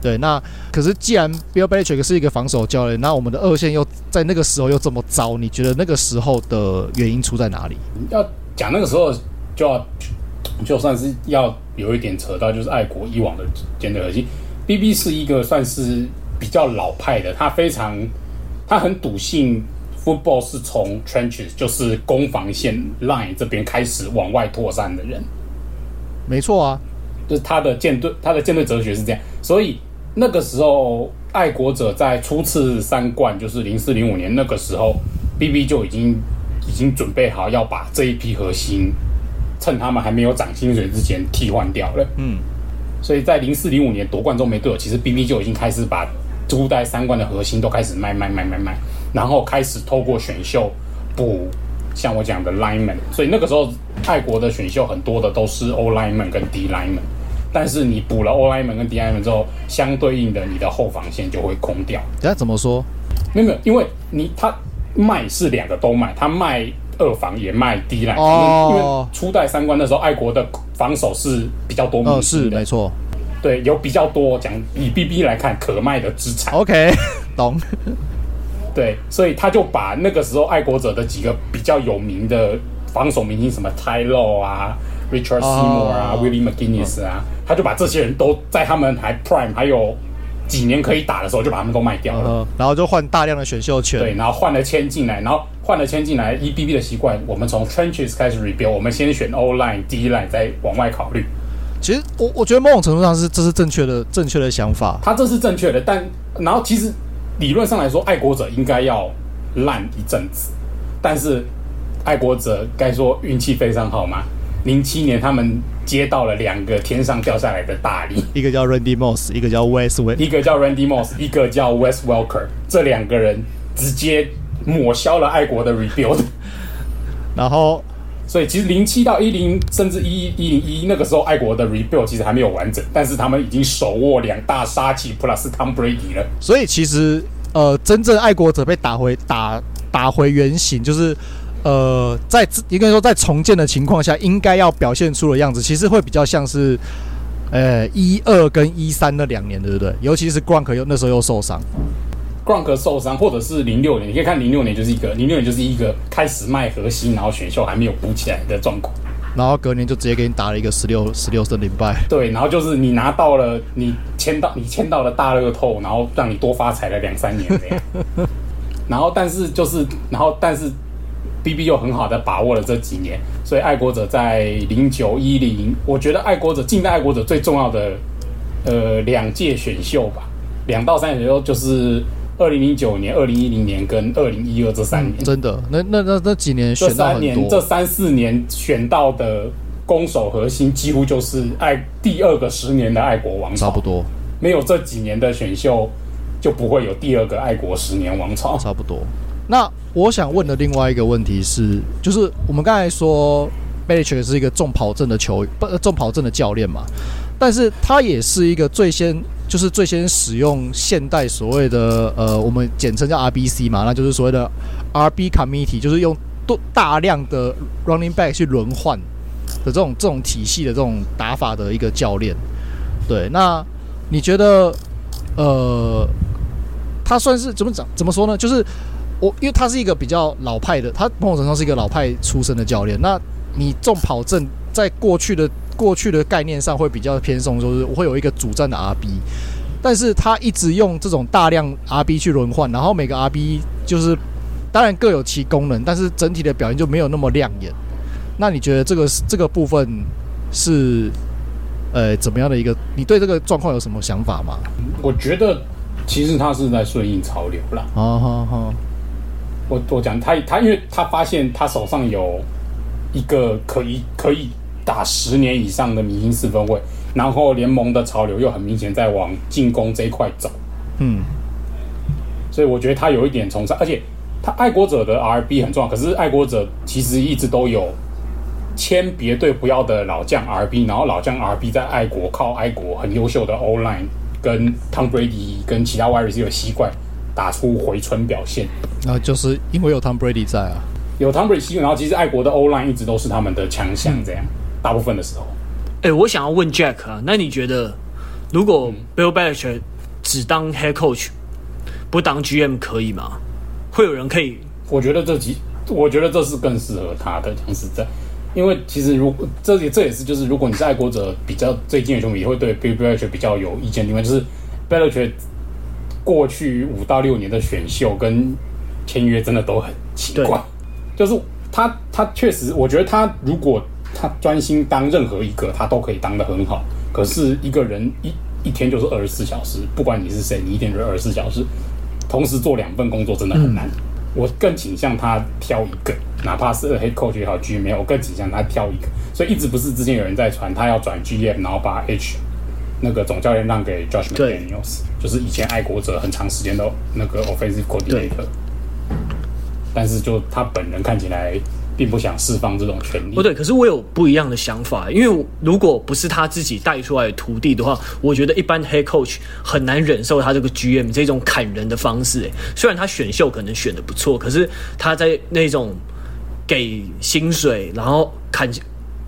对，那可是既然 Bill Belichick 是一个防守教练，那我们的二线又在那个时候又这么糟，你觉得那个时候的原因出在哪里？要讲那个时候就要就算是要有一点扯到，就是爱国以往的战略核心，BB 是一个算是比较老派的，他非常他很笃信。Football 是从 trenches，就是攻防线 line 这边开始往外扩散的人，没错啊，就是他的舰队，他的舰队哲学是这样。所以那个时候，爱国者在初次三冠，就是零四零五年那个时候，BB 就已经已经准备好要把这一批核心，趁他们还没有涨薪水之前替换掉了。嗯，所以在零四零五年夺冠中没多久，其实 BB 就已经开始把初代三冠的核心都开始卖卖卖卖卖。然后开始透过选秀补，像我讲的 lineman，所以那个时候爱国的选秀很多的都是 O lineman 跟 D lineman，但是你补了 O lineman 跟 D lineman 之后，相对应的你的后防线就会空掉。等下怎么说？没有因为你他卖是两个都卖，他卖二防也卖 D line，哦，因为初代三冠的时候，爱国的防守是比较多的，哦，是没错，对，有比较多讲以 BB 来看可卖的资产。OK，懂。对，所以他就把那个时候爱国者的几个比较有名的防守明星，什么 Ty Law 啊、Richard Seymour 啊、oh, Willie McGinnis 啊，他就把这些人都在他们还 Prime 还有几年可以打的时候，就把他们都卖掉了，uh, 然后就换大量的选秀权。对，然后换了签进来，然后换了签进来。E B B 的习惯，我们从 Trenches 开始 rebuild，我们先选 O line、D line，再往外考虑。其实我我觉得某种程度上是这是正确的正确的想法，他这是正确的，但然后其实。理论上来说，爱国者应该要烂一阵子，但是爱国者该说运气非常好吗？零七年他们接到了两个天上掉下来的大礼，一个叫 Randy Moss，一个叫 Wes，一个叫 Randy Moss，一个叫 Wes Welker，这两个人直接抹消了爱国的 rebuild。然后，所以其实零七到一零，甚至一一零一那个时候，爱国的 rebuild 其实还没有完整，但是他们已经手握两大杀器 plus Tom Brady 了。所以其实。呃，真正爱国者被打回打打回原形，就是呃，在应该说在重建的情况下，应该要表现出的样子，其实会比较像是呃一二跟一三那两年，对不对？尤其是 Gronk 又那时候又受伤，Gronk 受伤，或者是零六年，你可以看零六年就是一个零六年就是一个开始卖核心，然后选秀还没有补起来的状况。然后隔年就直接给你打了一个十六十六胜零败。对，然后就是你拿到了，你签到你签到了大乐透，然后让你多发财了两三年这样。然后但是就是，然后但是，BB 又很好的把握了这几年，所以爱国者在零九一零，我觉得爱国者近代爱国者最重要的呃两届选秀吧，两到三届选秀就是。二零零九年、二零一零年跟二零一二这三年，嗯、真的，那那那那几年选到很多，这三年这三四年选到的攻守核心，几乎就是爱第二个十年的爱国王朝，差不多。没有这几年的选秀，就不会有第二个爱国十年王朝。差不多。那我想问的另外一个问题是，就是我们刚才说 Belichick 是一个重跑阵的球，不，重跑阵的教练嘛，但是他也是一个最先，就是最先使用现代所谓的呃，我们简称叫 RBC 嘛，那就是所谓的 RB Committee，就是用多大量的 Running Back 去轮换的这种这种体系的这种打法的一个教练。对，那你觉得呃，他算是怎么讲？怎么说呢？就是。我因为他是一个比较老派的，他某种程度上是一个老派出身的教练。那你重跑阵在过去的过去的概念上会比较偏重，就是我会有一个主战的 RB，但是他一直用这种大量 RB 去轮换，然后每个 RB 就是当然各有其功能，但是整体的表现就没有那么亮眼。那你觉得这个这个部分是呃怎么样的一个？你对这个状况有什么想法吗？我觉得其实他是在顺应潮流啦。好好好。我我讲他他，因为他发现他手上有一个可以可以打十年以上的明星四分卫，然后联盟的潮流又很明显在往进攻这一块走，嗯，所以我觉得他有一点崇尚，而且他爱国者的 RB 很重要，可是爱国者其实一直都有签别队不要的老将 RB，然后老将 RB 在爱国靠爱国很优秀的 O line 跟 Tom Brady 跟其他 wide receiver 习惯。打出回春表现，那就是因为有 Tom Brady 在啊，有 Tom Brady，然后其实爱国的 O line 一直都是他们的强项，这样、嗯、大部分的时候。哎、欸，我想要问 Jack 啊，那你觉得如果 Bill Belichick 只当 Head Coach 不当 GM 可以吗？会有人可以？我觉得这几，我觉得这是更适合他的，讲实在，因为其实如果这也这也是就是如果你是爱国者比较最近的球迷，也会对 Bill Belichick 比较有意见，因为就是 Belichick 过去五到六年的选秀跟签约真的都很奇怪，就是他他确实，我觉得他如果他专心当任何一个，他都可以当得很好。可是一个人一一天就是二十四小时，不管你是谁，你一天就是二十四小时，同时做两份工作真的很难。嗯、我更倾向他挑一个，哪怕是 head coach 也好，GM，我更倾向他挑一个。所以一直不是之前有人在传他要转 GM，然后把 H。那个总教练让给 Josh McDaniels，就是以前爱国者很长时间的那个 offensive coordinator，但是就他本人看起来并不想释放这种权利。不对，可是我有不一样的想法，因为如果不是他自己带出来的徒弟的话，我觉得一般 head coach 很难忍受他这个 GM 这种砍人的方式。哎，虽然他选秀可能选的不错，可是他在那种给薪水，然后砍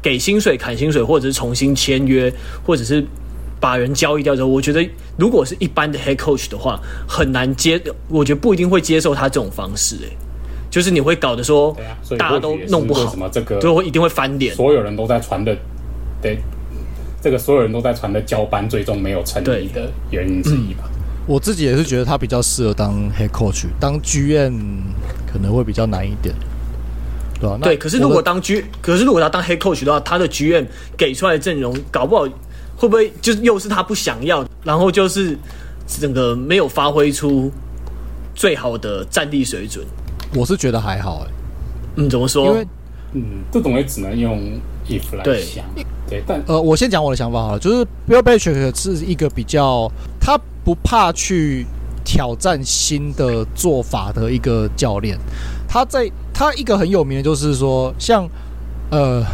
给薪水砍薪水，或者是重新签约，或者是。把人交易掉之后，我觉得如果是一般的 head coach 的话，很难接。我觉得不一定会接受他这种方式，哎，就是你会搞得说，大家都弄不好，什么这个最后一定会翻脸。所有人都在传的，对，这个所有人都在传的交班，最终没有成立的原因之一吧。我自己也是觉得他比较适合当 head coach，当 GM 可能会比较难一点，对吧？对，可是如果当 G，可是如果他当 head coach 的话，他的 GM 给出来的阵容搞不好。会不会就是又是他不想要，然后就是整个没有发挥出最好的战力水准？我是觉得还好哎。嗯，怎么说？因为嗯，这种也只能用 if 来想。对，对，但呃，我先讲我的想法好了，就是 Bill Belichick 是一个比较他不怕去挑战新的做法的一个教练。他在他一个很有名的就是说，像呃。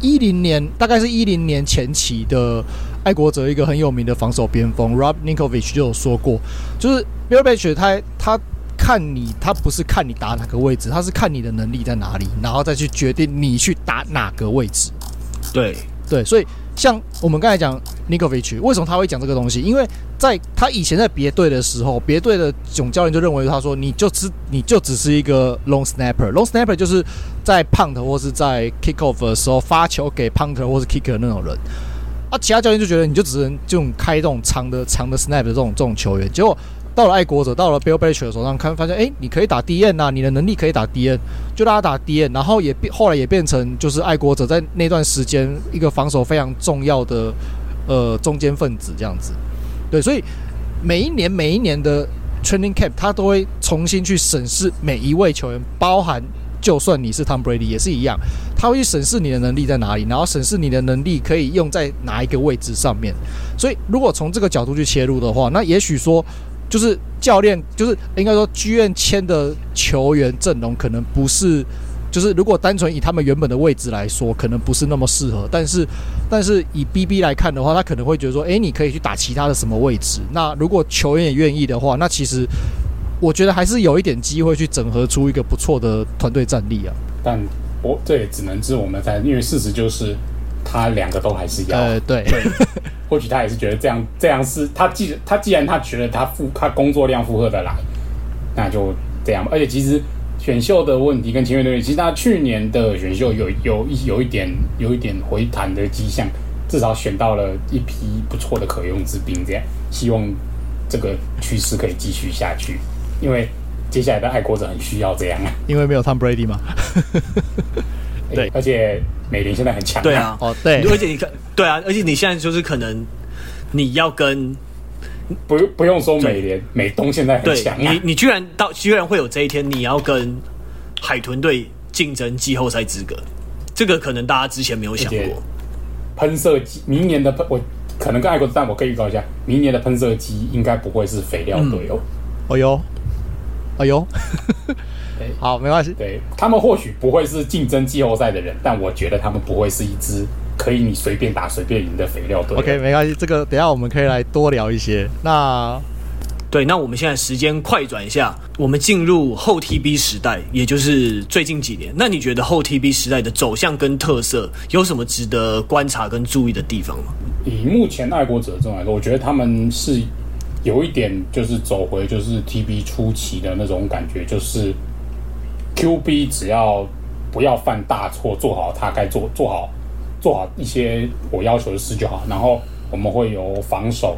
一零年，大概是一零年前期的爱国者，一个很有名的防守边锋 Rob Ninkovich 就有说过，就是 Bill Belichick 他他看你，他不是看你打哪个位置，他是看你的能力在哪里，然后再去决定你去打哪个位置。对对，所以像我们刚才讲 Ninkovich，为什么他会讲这个东西？因为在他以前在别队的时候，别队的总教练就认为他说，你就只你就只是一个 long snapper，long snapper 就是。在 punt 或是在 kick off 的时候发球给 punter 或是 kicker 那种人，啊，其他教练就觉得你就只能这种开这种长的长的 snap 的这种这种球员。结果到了爱国者，到了 Bill b e l i c h 的手上看，发现哎，你可以打 DN 呐，你的能力可以打 DN，就让他打 DN，然后也变后来也变成就是爱国者在那段时间一个防守非常重要的呃中间分子这样子。对，所以每一年每一年的 training camp 他都会重新去审视每一位球员，包含。就算你是 Tom Brady 也是一样，他会去审视你的能力在哪里，然后审视你的能力可以用在哪一个位置上面。所以，如果从这个角度去切入的话，那也许说就是教练，就是应该说剧院签的球员阵容可能不是，就是如果单纯以他们原本的位置来说，可能不是那么适合。但是，但是以 BB 来看的话，他可能会觉得说，诶，你可以去打其他的什么位置？那如果球员也愿意的话，那其实我觉得还是有一点机会去整合出一个不错的团队战力啊。但我这也只能是我们在，因为事实就是他两个都还是要。呃，对。对或许他也是觉得这样，这样是他既他既然他觉得他负他工作量负荷的来，那就这样。而且其实选秀的问题跟签约的问题，其实他去年的选秀有有一有一点有一点回弹的迹象，至少选到了一批不错的可用之兵。这样，希望这个趋势可以继续下去，因为接下来的爱国者很需要这样啊。因为没有 Tom Brady 嘛。对，而且。美林现在很强，对啊，哦对，而且你看，对啊，而且你现在就是可能你要跟不不用说美联，美东现在很强，啊，你你居然到居然会有这一天，你要跟海豚队竞争季后赛资格，这个可能大家之前没有想过。喷射机明年的喷，我可能跟爱国，但我可以预告一下，明年的喷射机应该不会是肥料队哦。哎呦，哎呦。好，没关系。对，他们或许不会是竞争季后赛的人，但我觉得他们不会是一支可以你随便打随便赢的肥料队。OK，没关系，这个等一下我们可以来多聊一些。那对，那我们现在时间快转一下，我们进入后 TB 时代，也就是最近几年。那你觉得后 TB 时代的走向跟特色有什么值得观察跟注意的地方吗？以目前爱国者这种来说，我觉得他们是有一点就是走回就是 TB 初期的那种感觉，就是。QB 只要不要犯大错，做好他该做，做好做好一些我要求的事就好。然后我们会由防守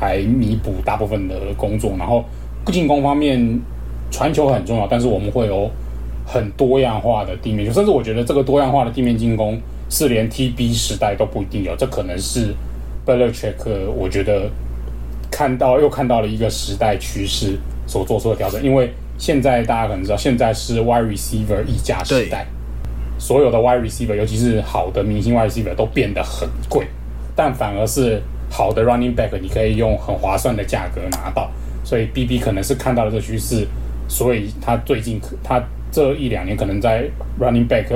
来弥补大部分的工作。然后进攻方面传球很重要，但是我们会有很多样化的地面，甚至我觉得这个多样化的地面进攻是连 TB 时代都不一定有。这可能是 Belichick 我觉得看到又看到了一个时代趋势所做出的调整，因为。现在大家可能知道，现在是 wide receiver 溢价时代，所有的 wide receiver，尤其是好的明星 wide receiver 都变得很贵，但反而是好的 running back，你可以用很划算的价格拿到。所以 BB 可能是看到了这趋势，所以他最近他这一两年可能在 running back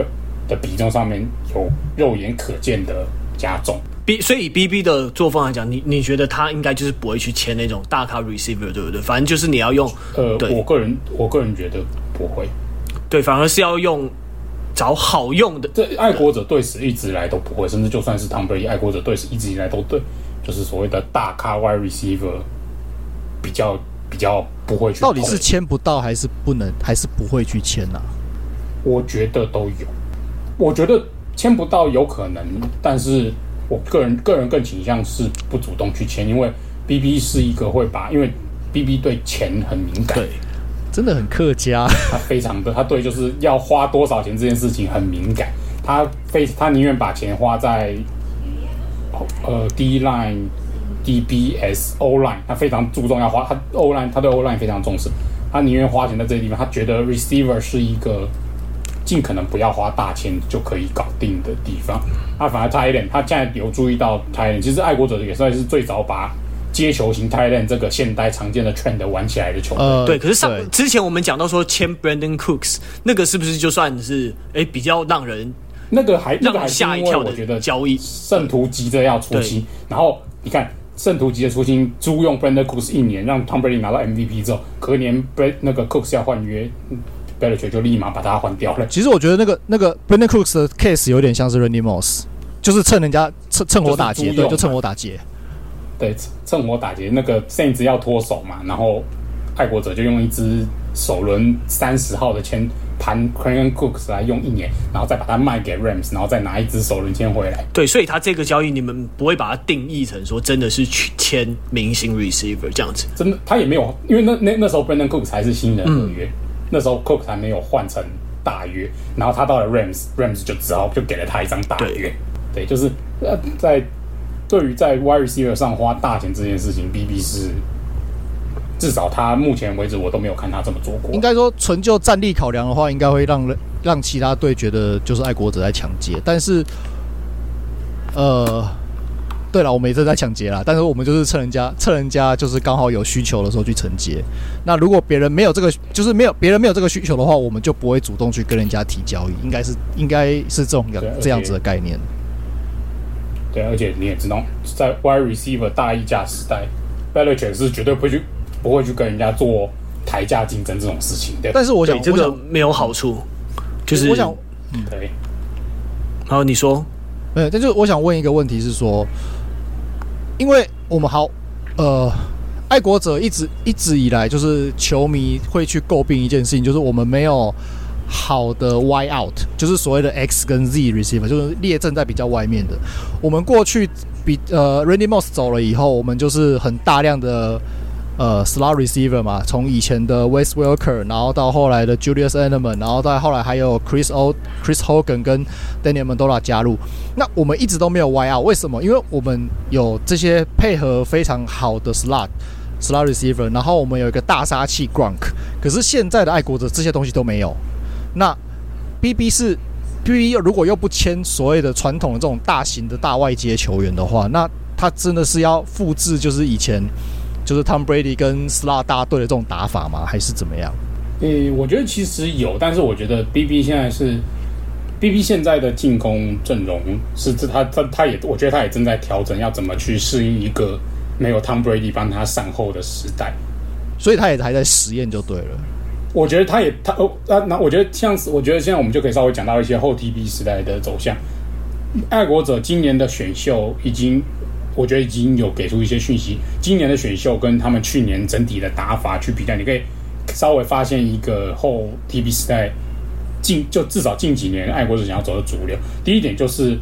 的比重上面有肉眼可见的加重。B 所以以 B B 的作风来讲，你你觉得他应该就是不会去签那种大咖 receiver，对不对？反正就是你要用呃，我个人我个人觉得不会，对，反而是要用找好用的。这爱国者队史一直以来都不会，甚至就算是 Tom Brady 爱国者队史一直以来都对，就是所谓的大咖 wide receiver 比较比较不会去。到底是签不到还是不能，还是不会去签呢、啊？我觉得都有，我觉得签不到有可能，但是。我个人个人更倾向是不主动去签，因为 B B 是一个会把，因为 B B 对钱很敏感，对，真的很客家，他非常的，他对就是要花多少钱这件事情很敏感，他非他宁愿把钱花在呃 D line、D B S O line，他非常注重要花他 O line，他对 O line 非常重视，他宁愿花钱在这些地方，他觉得 receiver 是一个。尽可能不要花大钱就可以搞定的地方，他反而 tight end，他现在有注意到 tight end，其实爱国者也算是最早把接球型 tight end 这个现代常见的 trend 玩起来的球队。呃，对。可是上之前我们讲到说签 Brandon Cooks 那个是不是就算是哎比较让人那个还那个还吓一跳的？我觉得交易圣徒急着要出清，然后你看圣徒急着出清租用 Brandon Cooks 一年，让 Tom Brady 拿到 MVP 之后，隔年 Brand 那个 Cooks 要换约。Belichick 就立马把它换掉了。其实我觉得那个那个 Brandin Cooks 的 case 有点像是 Randy Moss，就是趁人家趁趁火打劫，对，就趁火打劫。对，趁火打劫。那个 Saints 要脱手嘛，然后爱国者就用一支首轮三十号的签盘 Brandin Cooks 来用一年，然后再把它卖给 Rams，然后再拿一支首轮签回来。对，所以他这个交易你们不会把它定义成说真的是去签明星 receiver 这样子。真的，他也没有，因为那那那时候 Brandon Cooks 才是新人合约。嗯那时候 Cook 还没有换成大约，然后他到了 Rams，Rams 就只好就给了他一张大约。对，对，就是呃，在对于在 Wide Receiver 上花大钱这件事情，BB 是至少他目前为止我都没有看他这么做过。应该说，纯就战力考量的话，应该会让让其他队觉得就是爱国者在抢劫，但是呃，对了，我们也是在抢劫啦，但是我们就是趁人家趁人家就是刚好有需求的时候去承接。那如果别人没有这个，就是没有别人没有这个需求的话，我们就不会主动去跟人家提交易，应该是应该是这种这样子的概念。对，而且你也知道，在 wide receiver 大溢价时代，Belichick 是绝对不会去不会去跟人家做抬价竞争这种事情的。但是我想，这个没有好处，就是我想，嗯，对。好，你说，没有，但就是我想问一个问题是说，因为我们好，呃，爱国者一直一直以来就是球迷会去诟病一件事情，就是我们没有。好的 Y out 就是所谓的 X 跟 Z receiver，就是列阵在比较外面的。我们过去比呃 Randy Moss 走了以后，我们就是很大量的呃 slot receiver 嘛，从以前的 Wes Welker，然后到后来的 Julius Edelman，然后到后来还有 Chris O Chris Hogan 跟 Danny Amendola 加入。那我们一直都没有 YR，为什么？因为我们有这些配合非常好的 slot slot receiver，然后我们有一个大杀器 Gronk，可是现在的爱国者这些东西都没有。那 BB 是 BB，如果又不签所谓的传统的这种大型的大外接球员的话，那他真的是要复制就是以前就是 Tom Brady 跟 Slot 大队的这种打法吗？还是怎么样？诶、欸，我觉得其实有，但是我觉得 BB 现在是 BB 现在的进攻阵容是这他他他也我觉得他也正在调整，要怎么去适应一个没有 Tom Brady 帮他善后的时代，所以他也还在实验就对了。我觉得他也他哦那那我觉得像是我觉得现在我们就可以稍微讲到一些后 TB 时代的走向。爱国者今年的选秀已经，我觉得已经有给出一些讯息。今年的选秀跟他们去年整体的打法去比较，你可以稍微发现一个后 TB 时代近就至少近几年爱国者想要走的主流。第一点就是。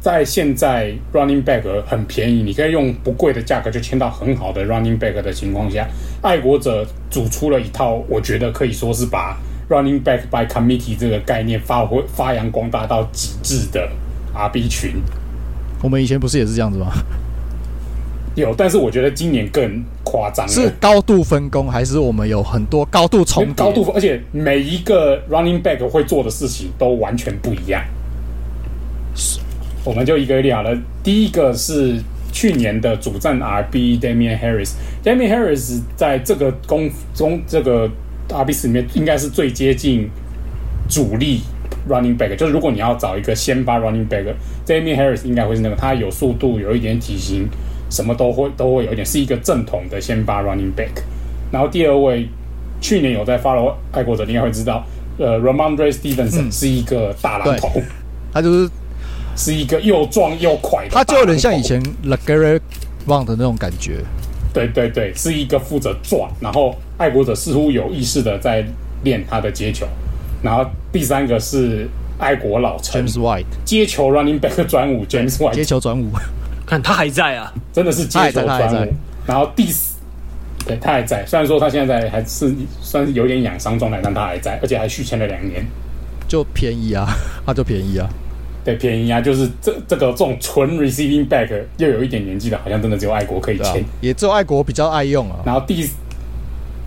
在现在 running back 很便宜，你可以用不贵的价格就签到很好的 running back 的情况下，爱国者组出了一套，我觉得可以说是把 running back by committee 这个概念发挥发扬光大到极致的 RB 群。我们以前不是也是这样子吗？有，但是我觉得今年更夸张。是高度分工，还是我们有很多高度重叠？高度，而且每一个 running back 会做的事情都完全不一样。是。我们就一个一个聊了。第一个是去年的主战 RB Damian Harris，Damian Harris 在这个攻中这个 RB 里面应该是最接近主力 running back。就是如果你要找一个先发 running back，Damien Harris 应该会是那个。他有速度，有一点体型，什么都会都会有一点，是一个正统的先发 running back。然后第二位，去年有在 follow 爱国者，应该会知道，呃，Rhamondre Stevenson 是一个大榔头，他就是。是一个又壮又快的，他就有点像以前 LeGarrette Blount 的那种感觉。对对对，是一个负责撞，然后爱国者似乎有意识的在练他的接球。然后第三个是爱国老臣。James White 接球 running back 转五 James White 接球转五，看他还在啊，真的是接球转五。然后第四，对他还在，虽然说他现在还是算是有点养伤状态，但他还在，而且还续签了两年，就便宜啊，他就便宜啊。对，便宜啊，就是这这个这种纯 receiving back 又有一点年纪的，好像真的只有爱国可以签，啊，也只有爱国比较爱用啊。然后第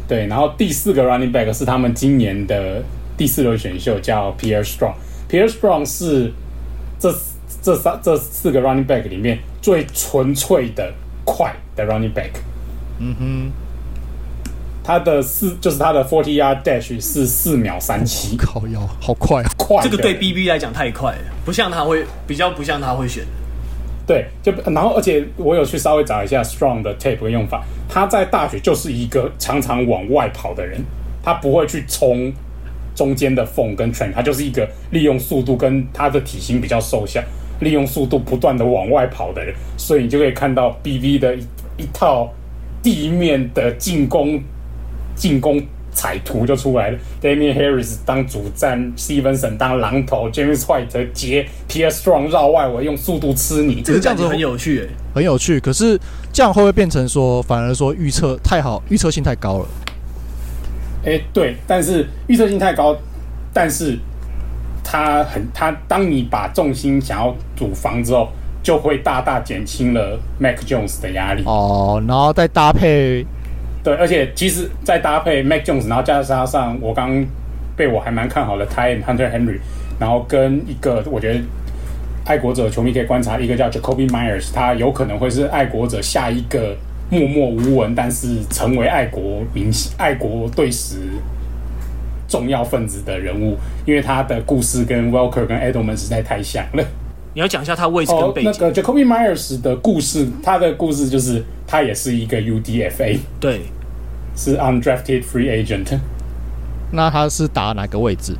对，然后第四个 running back 是他们今年的第四轮选秀，叫 Pierre Strong。Pierre Strong 是这这三这四个 running back 里面最纯粹的快的 running back。嗯哼。他的四就是他的 forty yard dash 是四秒三七，靠腰，好快啊！快，这个对 BB 来讲太快了，不像他会比较不像他会选。对，就然后而且我有去稍微找一下 Strong 的 tape 用法，他在大学就是一个常常往外跑的人，他不会去冲中间的缝跟 train，他就是一个利用速度跟他的体型比较瘦小，利用速度不断的往外跑的人，所以你就可以看到 BV 的一一套地面的进攻。进攻彩图就出来了 Damian Harris 当主战，Stevenson 当狼头，James White 接 Pierre Strong 绕外围用速度吃你，这个这样子很有趣，欸，很有趣。可是这样会不会变成说，反而说预测太好，预测性太高了？哎，欸，对，但是预测性太高，但是他很他，当你把重心想要赌防之后，就会大大减轻了 Mac Jones 的压力哦，然后再搭配。对，而且其实再搭配 Mac Jones，然后加上上我刚被我还蛮看好的 Ty Hunter Henry，然后跟一个我觉得爱国者球迷可以观察一个叫 Jacoby Meyers，他有可能会是爱国者下一个默默无闻，但是成为爱国明星、爱国队史重要分子的人物，因为他的故事跟 Welker 跟 Edelman 实在太像了。你要讲一下他位置跟背景。哦、那个 Jakobi Meyers 的故事，他的故事就是他也是一个 UDFA，对，是 undrafted free agent。那他是打哪个位置？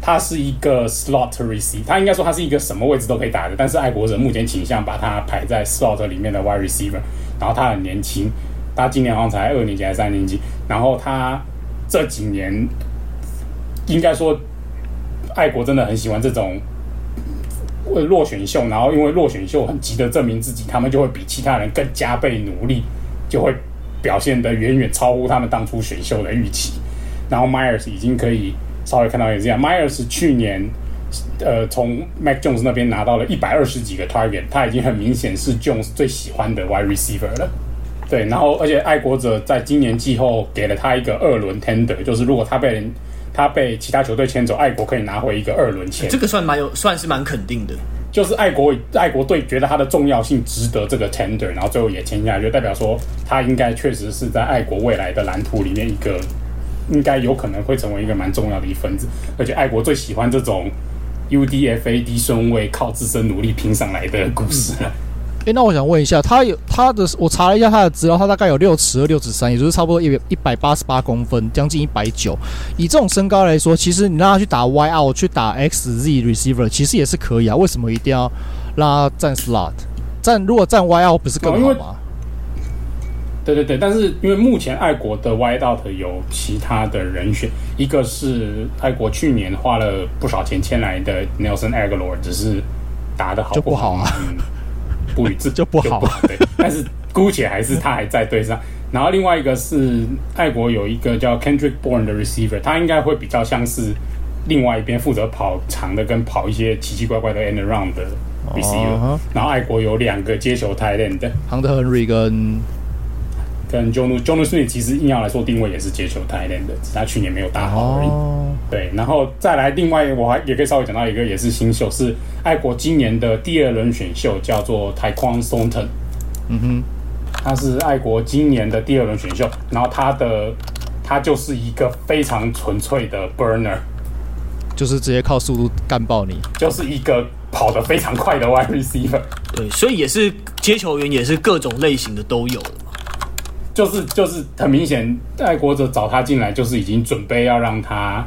他是一个 slot receiver，他应该说他是一个什么位置都可以打的，但是爱国者目前倾向把他排在 slot 里面的 wide receiver。然后他很年轻，他今年好像才二年级还是三年级。然后他这几年应该说，爱国真的很喜欢这种落选秀，然后因为落选秀很急的证明自己，他们就会比其他人更加倍努力，就会表现得远远超乎他们当初选秀的预期。然后 Myers 已经可以。稍微看到也是这样，Myers 去年，呃，从 Mac Jones 那边拿到了一百二十几个 target，他已经很明显是 Jones 最喜欢的 wide receiver 了。对，然后而且爱国者在今年季后给了他一个二轮 tender，就是如果他被人他被其他球队签走，爱国可以拿回一个二轮签。这个算蛮有，算是蛮肯定的。就是爱国爱国队觉得他的重要性值得这个 tender，然后最后也签下来，就代表说他应该确实是在爱国未来的蓝图里面一个。应该有可能会成为一个蛮重要的一份子，而且爱国最喜欢这种 UDFA 低顺位靠自身努力拼上来的故事了。哎、欸，那我想问一下，他有他的，我查了一下他的资料，他大概有六尺二、六尺三，也就是差不多一一百八十八公分，将近一百九。以这种身高来说，其实你让他去打 Y out，去打 XZ receiver，其实也是可以啊。为什么一定要让他站 slot？站如果站 Y out 不是更好吗？对对对，但是因为目前爱国的 wideout 有其他的人选，一个是爱国去年花了不少钱签来的 Nelson Aguilar，只是打的好不好啊？嗯，不予置 就不好。对，但是姑且还是他还在队上。然后另外一个是爱国有一个叫 Kendrick Bourne 的 receiver，他应该会比较像是另外一边负责跑长的跟跑一些奇奇怪怪的 end around 的 receiver。Uh -huh. 然后爱国有两个接球 tight end 的，Hunter Henry 跟。跟 Jonnu Jonnu Smith 其实硬要来说定位也是接球 tight end 的，只是他去年没有打好而已。Oh. 对，然后再来另外我还也可以稍微讲到一个也是新秀，是爱国今年的第二轮选秀，叫做 Tyquan Thornton。嗯哼，他是爱国今年的第二轮选秀，然后他的他就是一个非常纯粹的 burner，就是直接靠速度干爆你，就是一个跑得非常快的 wide receiver。对，所以也是接球员也是各种类型的都有。就是就是很明显，爱国者找他进来，就是已经准备要让他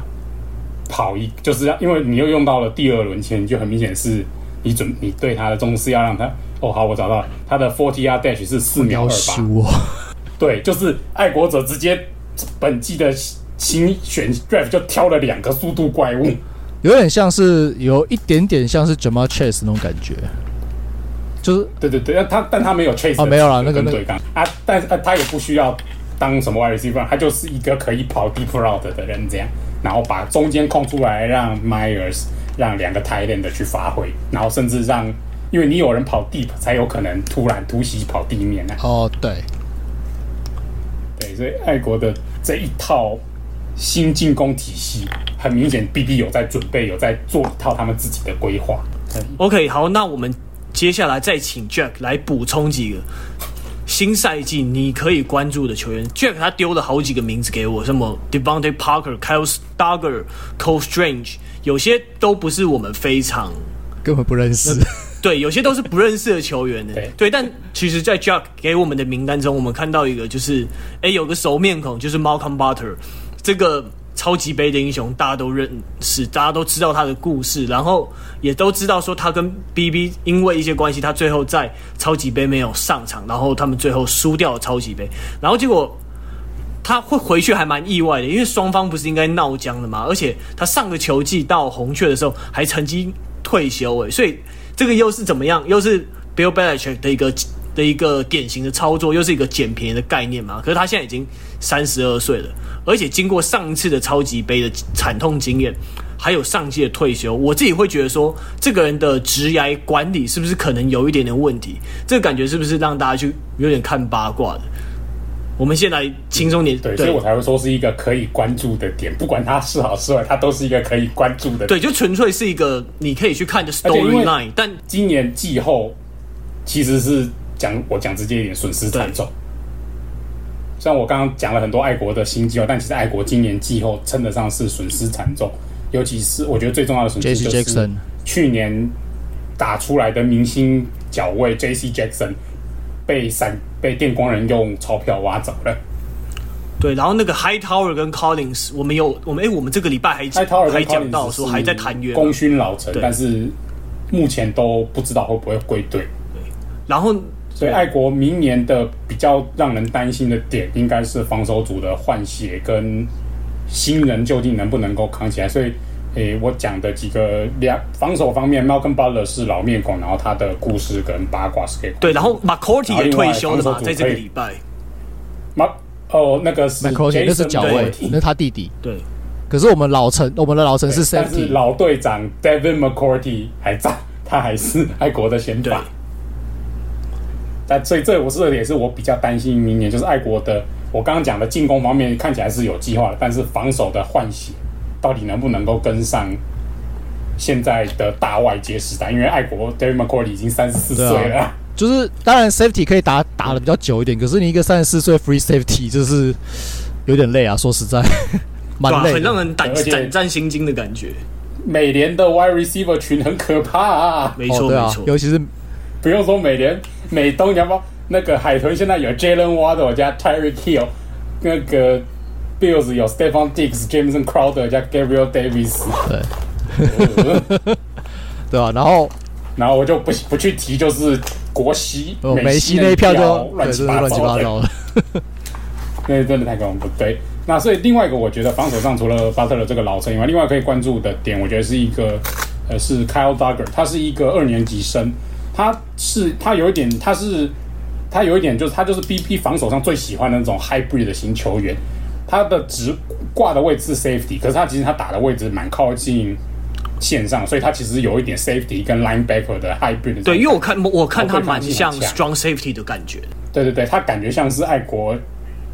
跑一，就是要因为你又用到了第二轮签，就很明显是你准你对他的重视要让他哦好，我找到了。他的 forty yard dash 是四秒二八，对，就是爱国者直接本季的新选 draft 就挑了两个速度怪物，有点像是有一点点像是 Ja'Marr Chase 那种感觉。就是对对对，他但他没有 chase 哦，没有了那个对抗啊，但是他也不需要当什么 wide receiver，他就是一个可以跑 deep route 的人这样，然后把中间空出来让 Myers 让两个 tight end 的去发挥，然后甚至让因为你有人跑 deep 才有可能突然突袭跑地面呢、啊。哦，对，对，所以爱国的这一套新进攻体系，很明显 BB 有在准备，有在做一套他们自己的规划。OK，好，那我们。接下来再请 Jack 来补充几个新赛季你可以关注的球员。Jack 他丢了好几个名字给我，什么 Devontae Parker、Kyle Stagger、Cole Strange，有些都不是我们非常根本不认识。对，有些都是不认识的球员的。对，对，但其实，在 Jack 给我们的名单中，我们看到一个，就是哎，有个熟面孔，就是 Malcolm Butler 这个。超级杯的英雄，大家都认识，大家都知道他的故事，然后也都知道说他跟 BB 因为一些关系，他最后在超级杯没有上场，然后他们最后输掉了超级杯，然后结果他会回去还蛮意外的，因为双方不是应该闹僵的嘛，而且他上个球季到红雀的时候还曾经退休诶，所以这个又是怎么样？又是 Bill Belichick 的一个的一个典型的操作，又是一个捡便宜的概念嘛？可是他现在已经三十二岁了。而且经过上一次的超级杯的惨痛经验，还有上届的退休，我自己会觉得说，这个人的职涯管理是不是可能有一点点问题？这个感觉是不是让大家去有点看八卦的？我们先来轻松点，对，所以我才会说是一个可以关注的点，不管它是好是坏，它都是一个可以关注的点。对，就纯粹是一个你可以去看的 storyline。但今年季后其实是讲我讲直接一点，损失惨重。虽然我刚刚讲了很多爱国的新计划，但其实爱国今年季后称得上是损失惨重，尤其是我觉得最重要的损失就是去年打出来的明星角位 J.C. Jackson 被闪被电光人用钞票挖走了。对，然后那个 Hightower 跟 Collins，我们有我们哎，我们这个礼拜还 Hightower 还讲到说还在谈约，功勋老成，但是目前都不知道会不会归队。对，然后。所以，爱国明年的比较让人担心的点，应该是防守组的换血跟新人究竟能不能够扛起来。所以，诶、欸，我讲的几个两防守方面，Malcolm Butler 是老面孔，然后他的故事跟八卦是可以对。然后 McCourty 也退休了嘛，在这个礼拜。马哦，那个是 McCourty，那是脚位，那是他弟弟。对。可是我们老陈，我们的老陈是 Safety，老队长 Devin McCourty 还在，他还是爱国的先发。但所以这我是也是我比较担心明年就是爱国的，我刚刚讲的进攻方面看起来是有计划的，但是防守的换血到底能不能够跟上现在的大外接时代？因为爱国 Devin McCourty 已经三十四岁了，啊，就是当然 Safety 可以打打的比较久一点，可是你一个三十四岁 Free Safety 就是有点累啊，说实在蛮累，很让人胆胆战心惊的感觉。美联的 Wide Receiver 群很可怕啊，没错，哦啊，没错，尤其是不用说美联。美东，你要不那个海豚现在有 Jalen Waddle 加 Tyreek Hill，那个 Bills 有 Stephon Diggs、Jameson Crowder 加 Gabriel Davis，对，对啊，然后然后我就不不去提，就是国西、哦、美西那一票就乱七八糟的，那真的太恐怖。对，那所以另外一个我觉得防守上除了巴特勒这个老臣以外，另外可以关注的点，我觉得是一个呃是 Kyle Duggar，他是一个二年级生。他是他有一点，他是他有一点，就是他就是 BP 防守上最喜欢的那种 hybrid 的型球员。他的直挂的位置是 safety，可是他其实他打的位置蛮靠近线上，所以他其实有一点 safety 跟 linebacker 的 hybrid 的。对，因为我看我看他蛮像 strong safety 的感觉。对对对，他感觉像是爱国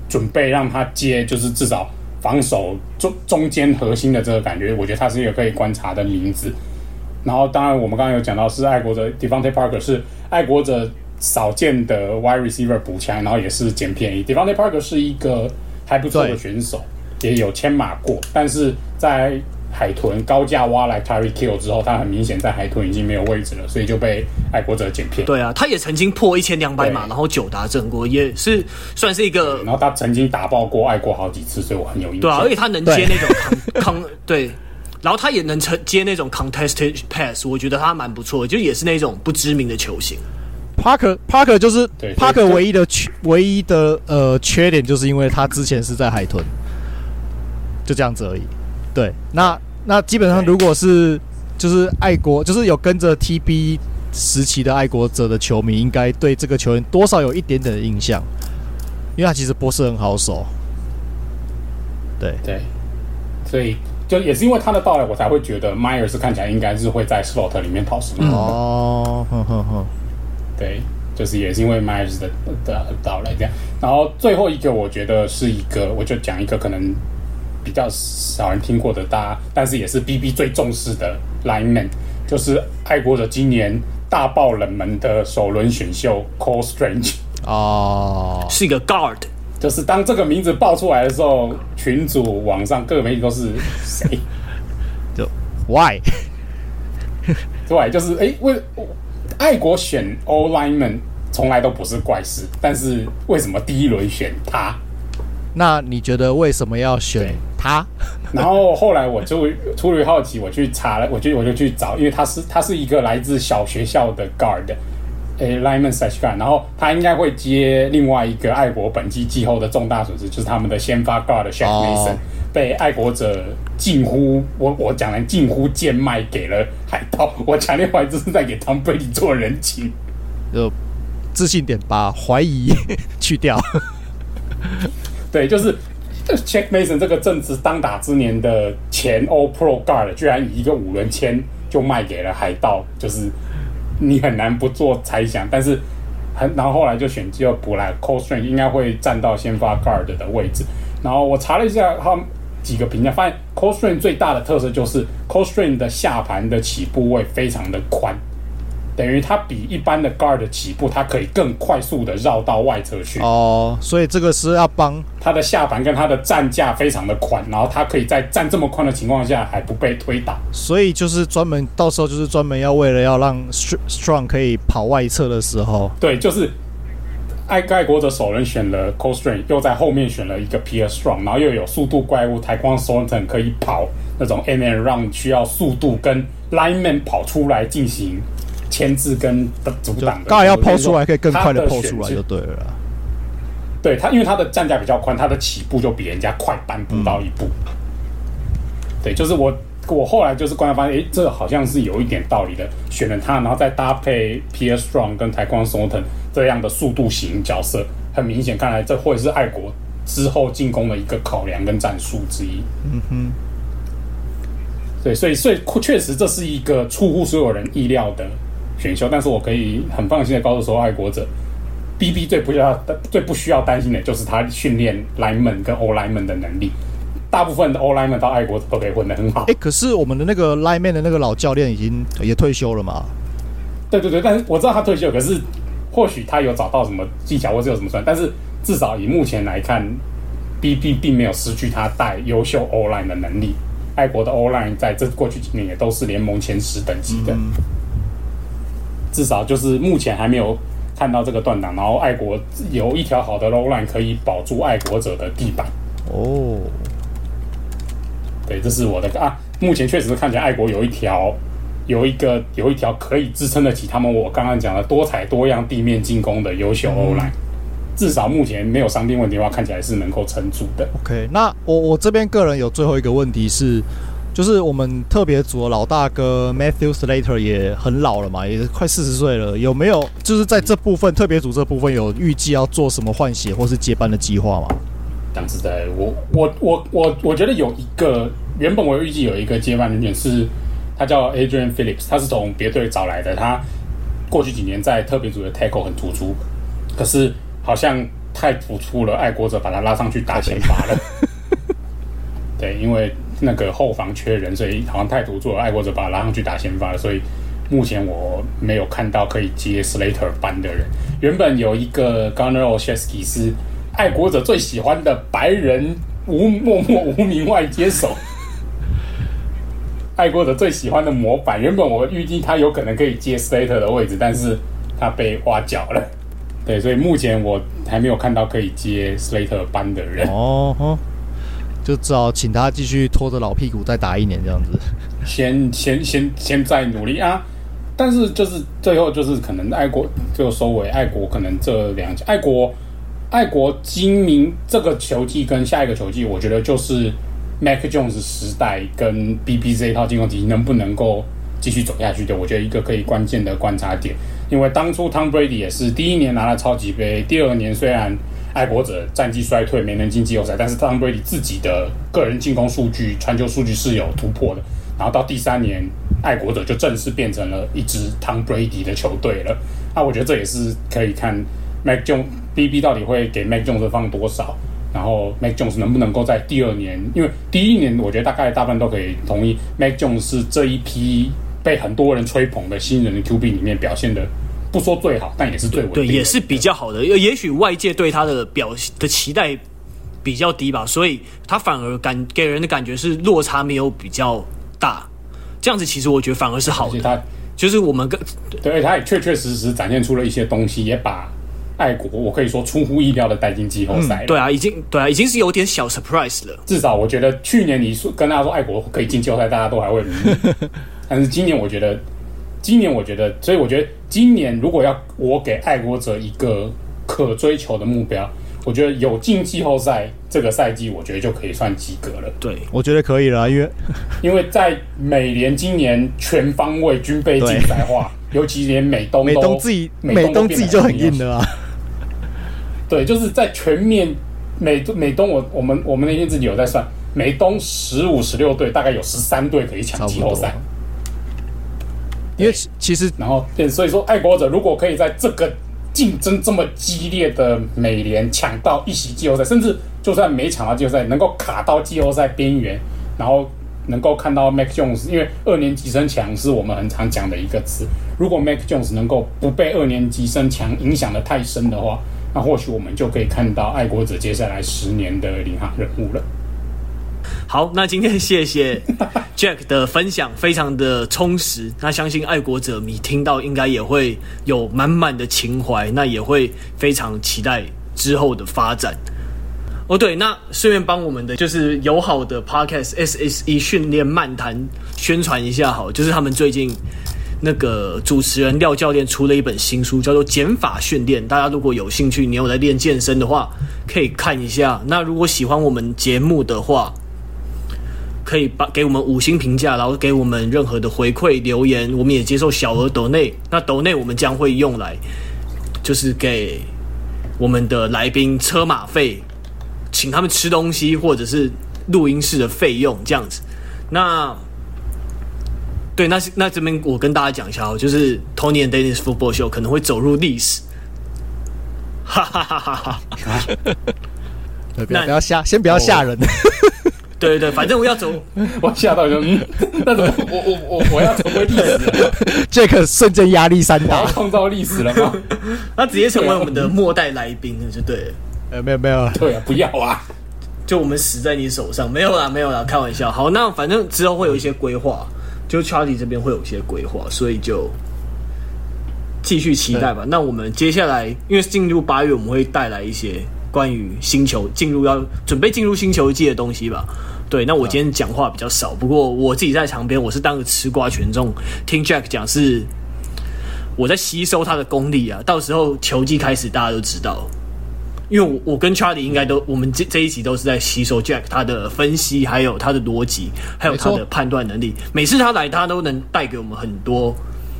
准备让他接，就是至少防守中中间核心的这个感觉。我觉得他是一个可以观察的名字。然后，当然，我们刚刚有讲到是爱国者 Devontae Parker 是爱国者少见的 wide receiver 补强，然后也是捡便宜。Devontae Parker 是一个还不错的选手，也有牵马过，但是在海豚高价挖来 Tyreek Hill 之后，他很明显在海豚已经没有位置了，所以就被爱国者捡便宜。对啊，他也曾经破一千两百码，然后九达阵过，也是算是一个。然后他曾经打爆过爱国好几次，所以我很有印象。对啊，而且他能接那种扛 扛对。然后他也能承接那种 contested pass，我觉得他蛮不错的，就也是那种不知名的球星。Parker Parker 就是 Parker 唯一的缺唯一的呃缺点，就是因为他之前是在海豚，就这样子而已。对，那那基本上如果是就是爱国，就是有跟着 TB 时期的爱国者的球迷，应该对这个球员多少有一点点的印象，因为他其实不是很好守。对对，所以。就也是因为他的到来，我才会觉得 Myers 看起来应该是会在 slot 里面跑什么哦，呵呵呵，对，就是也是因为 Myers 的的到来这样。然后最后一个，我觉得是一个，我就讲一个可能比较少人听过的大家，但是也是 BB 最重视的 lineman，就是爱国者今年大爆冷门的首轮选秀 Cole Strange 哦，是一个 guard。就是当这个名字爆出来的时候，群主、网上各个媒体都是谁？就 Why？对，就是哎，为爱国选 O lineman 从来都不是怪事，但是为什么第一轮选他？那你觉得为什么要选他？然后后来我就出于好奇，我去查了，我就我就去找，因为他是他是一个来自小学校的 guard。诶，Lyman Sashka，然后他应该会接另外一个爱国本季季后的重大损失，就是他们的先发 guard Shaq Mason 被爱国者近乎我我讲的近乎贱卖给了海盗。我强烈怀疑这是在给 Tom Brady 做人情。就自信点，把怀疑去掉。对，就是 Shaq Mason 这个正值当打之年的前 All Pro guard，居然以一个五轮签就卖给了海盗，就是。你很难不做猜想，但是很然后后来就选就补来 c o s t r a n g 应该会站到先发 guard 的位置。然后我查了一下他们几个评价，发现 c o s t r a n g 最大的特色就是 c o s t r a n g 的下盘的起步位非常的宽。等于它比一般的 guard 的起步，它可以更快速的绕到外侧去。哦，所以这个是要帮它的下盘跟它的站架非常的宽，然后它可以在站这么宽的情况下还不被推倒。所以就是专门到时候就是专门要为了要让 Strong 可以跑外侧的时候，对，就是爱盖国的首轮选了 Cole Strange，又在后面选了一个 Pierre Strong，然后又有速度怪物 Tyquan Thornton 可以跑那种 and run 需要速度跟 lineman 跑出来进行。牵制跟阻挡，刚好要抛出来，可以更快的抛出来就对了。对他，因为他的站架比较宽，他的起步就比人家快半步到一步。嗯、对，就是我我后来就是观察发现，哎，这好像是有一点道理的。选了他，然后再搭配 Pierre Strong 跟 Tyquan Thornton 这样的速度型角色，很明显看来这会是爱国之后进攻的一个考量跟战术之一。嗯哼。对，所以所以确实这是一个出乎所有人意料的。选秀，但是我可以很放心的告诉所有爱国者，BB 最不需要、最不需要担心的就是他训练 lineman 跟 O lineman 的能力。大部分的 O lineman 到爱国者都可以混得很好。哎，可是我们的那个 lineman 的那个老教练已经也退休了嘛？对对对，但是我知道他退休，可是或许他有找到什么技巧，或者有什么算，但是至少以目前来看，BB 并没有失去他带优秀 O line 的能力。爱国的 O line 在这过去几年也都是联盟前十等级的。嗯至少就是目前还没有看到这个断档，然后爱国有一条好的 low line 可以保住爱国者的地板。哦，对，这是我的啊。目前确实看起来爱国有一条，有一个有一条可以支撑得起他们我刚刚讲的多彩多样地面进攻的优秀 O line。至少目前没有伤病问题的话，看起来是能够撑住的。OK，那我我这边个人有最后一个问题是。就是我们特别组的老大哥 Matthew Slater 也很老了嘛，也快四十岁了。有没有就是在这部分特别组这部分有预计要做什么换血或是接班的计划吗？讲实在，我我我我我觉得有一个原本我预计有一个接班人选是，他叫 Adrian Phillips，他是从别队找来的。他过去几年在特别组的 Tackle 很突出，可是好像太突出了，爱国者把他拉上去打先发了。对，因为。那个后防缺人，所以好像太突出了，爱国者把他拉上去打先发了，所以目前我没有看到可以接 Slater 班的人。原本有一个 Gunner Oshesky 是爱国者最喜欢的白人无默默无名外接手，爱国者最喜欢的模板。原本我预计他有可能可以接 Slater 的位置，但是他被挖角了。对，所以目前我还没有看到可以接 Slater 班的人。哦。就只好请他继续拖着老屁股再打一年这样子，先先先先再努力啊！但是就是最后就是可能爱国就收尾，爱国可能这两爱国爱国精明这个球季跟下一个球季，我觉得就是 Mac Jones 时代跟 BB 这一套进攻体系能不能够继续走下去的，我觉得一个可以关键的观察点，因为当初 Tom Brady 也是第一年拿了超级杯，第二年虽然。爱国者战绩衰退，没能进季后赛，但是 Tom Brady 自己的个人进攻数据、传球数据是有突破的。然后到第三年，爱国者就正式变成了一支 Tom Brady 的球队了。那我觉得这也是可以看 Mac Jones BB 到底会给 Mac Jones 放多少，然后 Mac Jones 能不能够在第二年，因为第一年我觉得大概大部分都可以同意，Mac Jones 是这一批被很多人吹捧的新人的 QB 里面表现的。不说最好，但也是最稳定的。对，也是比较好的。也许外界对他的表的期待比较低吧，所以他反而感给人的感觉是落差没有比较大。这样子其实我觉得反而是好的。他就是我们跟对，他也确确实实展现出了一些东西，也把爱国我可以说出乎意料的带进季后赛。对啊，已经对啊，已经是有点小 surprise 了。至少我觉得去年你说跟大家说爱国可以进季后赛，大家都还会迷。但是今年我觉得。今年我觉得，所以我觉得今年如果要我给爱国者一个可追求的目标，我觉得有进季后赛这个赛季，我觉得就可以算及格了。对，我觉得可以了，因为 因为在美联今年全方位军备竞赛化，尤其连美东美东自己美东自己就很硬的啊。对，就是在全面美美东我，我我们我们那天自己有在算，美东十五十六队，大概有十三队可以抢季后赛。因为其实，然后对，所以说爱国者如果可以在这个竞争这么激烈的美联抢到一席季后赛，甚至就算没抢到季后赛，能够卡到季后赛边缘，然后能够看到 Mac Jones，因为二年级生强是我们很常讲的一个词。如果 Mac Jones 能够不被二年级生强影响的太深的话，那或许我们就可以看到爱国者接下来十年的领航人物了。好，那今天谢谢 Jack 的分享，非常的充实。那相信爱国者迷听到应该也会有满满的情怀，那也会非常期待之后的发展。哦，对，那顺便帮我们的就是友好的 Podcast SSE 训练漫谈宣传一下，好，就是他们最近那个主持人廖教练出了一本新书，叫做《减法训练》。大家如果有兴趣，你有在练健身的话，可以看一下。那如果喜欢我们节目的话，可以把给我们五星评价，然后给我们任何的回馈留言，我们也接受小额抖内。那抖内我们将会用来，就是给我们的来宾车马费，请他们吃东西，或者是录音室的费用这样子。那对，那那这边我跟大家讲一下哦，就是 Tony and Dennis Football Show 可能会走入历史。哈哈哈哈哈！不要不要吓，先不要吓人。对对对，反正我要走，我吓到就嗯，那怎么我我我我要成为历史了？Jack 瞬间压力山大，创造历史了吗？他直接成为我们的末代来宾了，就对了。呃，没有没有，对啊，不要啊，就我们死在你手上，没有啦没有啦，开玩笑。好，那反正之后会有一些规划，就 Charlie 这边会有一些规划，所以就继续期待吧。那我们接下来，因为进入八月，我们会带来一些。关于星球进入要准备进入星球季的东西吧，对。那我今天讲话比较少，不过我自己在场边，我是当个吃瓜群众，听 Jack 讲是我在吸收他的功力啊。到时候球季开始，大家都知道，因为我我跟 Charlie 应该都，我们这这一集都是在吸收 Jack 他的分析，还有他的逻辑，还有他的判断能力。每次他来，他都能带给我们很多，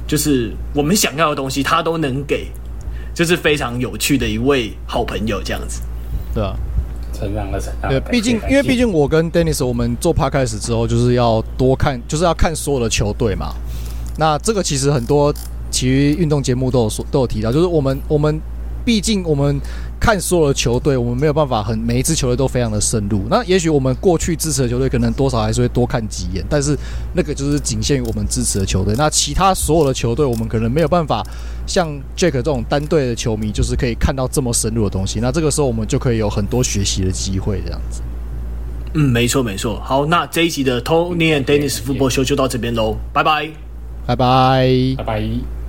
就是我们想要的东西，他都能给。就是非常有趣的一位好朋友，这样子，对啊，成长了，成长。对，毕竟因为毕竟我跟 Dennis 我们做 Park 开始之后，就是要多看，就是要看所有的球队嘛。那这个其实很多体育运动节目都有说，都有提到，就是我们我们毕竟我们。看所有的球队，我们没有办法很每一支球队都非常的深入。那也许我们过去支持的球队，可能多少还是会多看几眼，但是那个就是仅限于我们支持的球队。那其他所有的球队，我们可能没有办法像 Jack 这种单队的球迷，就是可以看到这么深入的东西。那这个时候，我们就可以有很多学习的机会，这样子。嗯，没错没错。好，那这一集的 Tony and Dennis Football Show 就到这边喽，拜拜，拜拜，拜拜。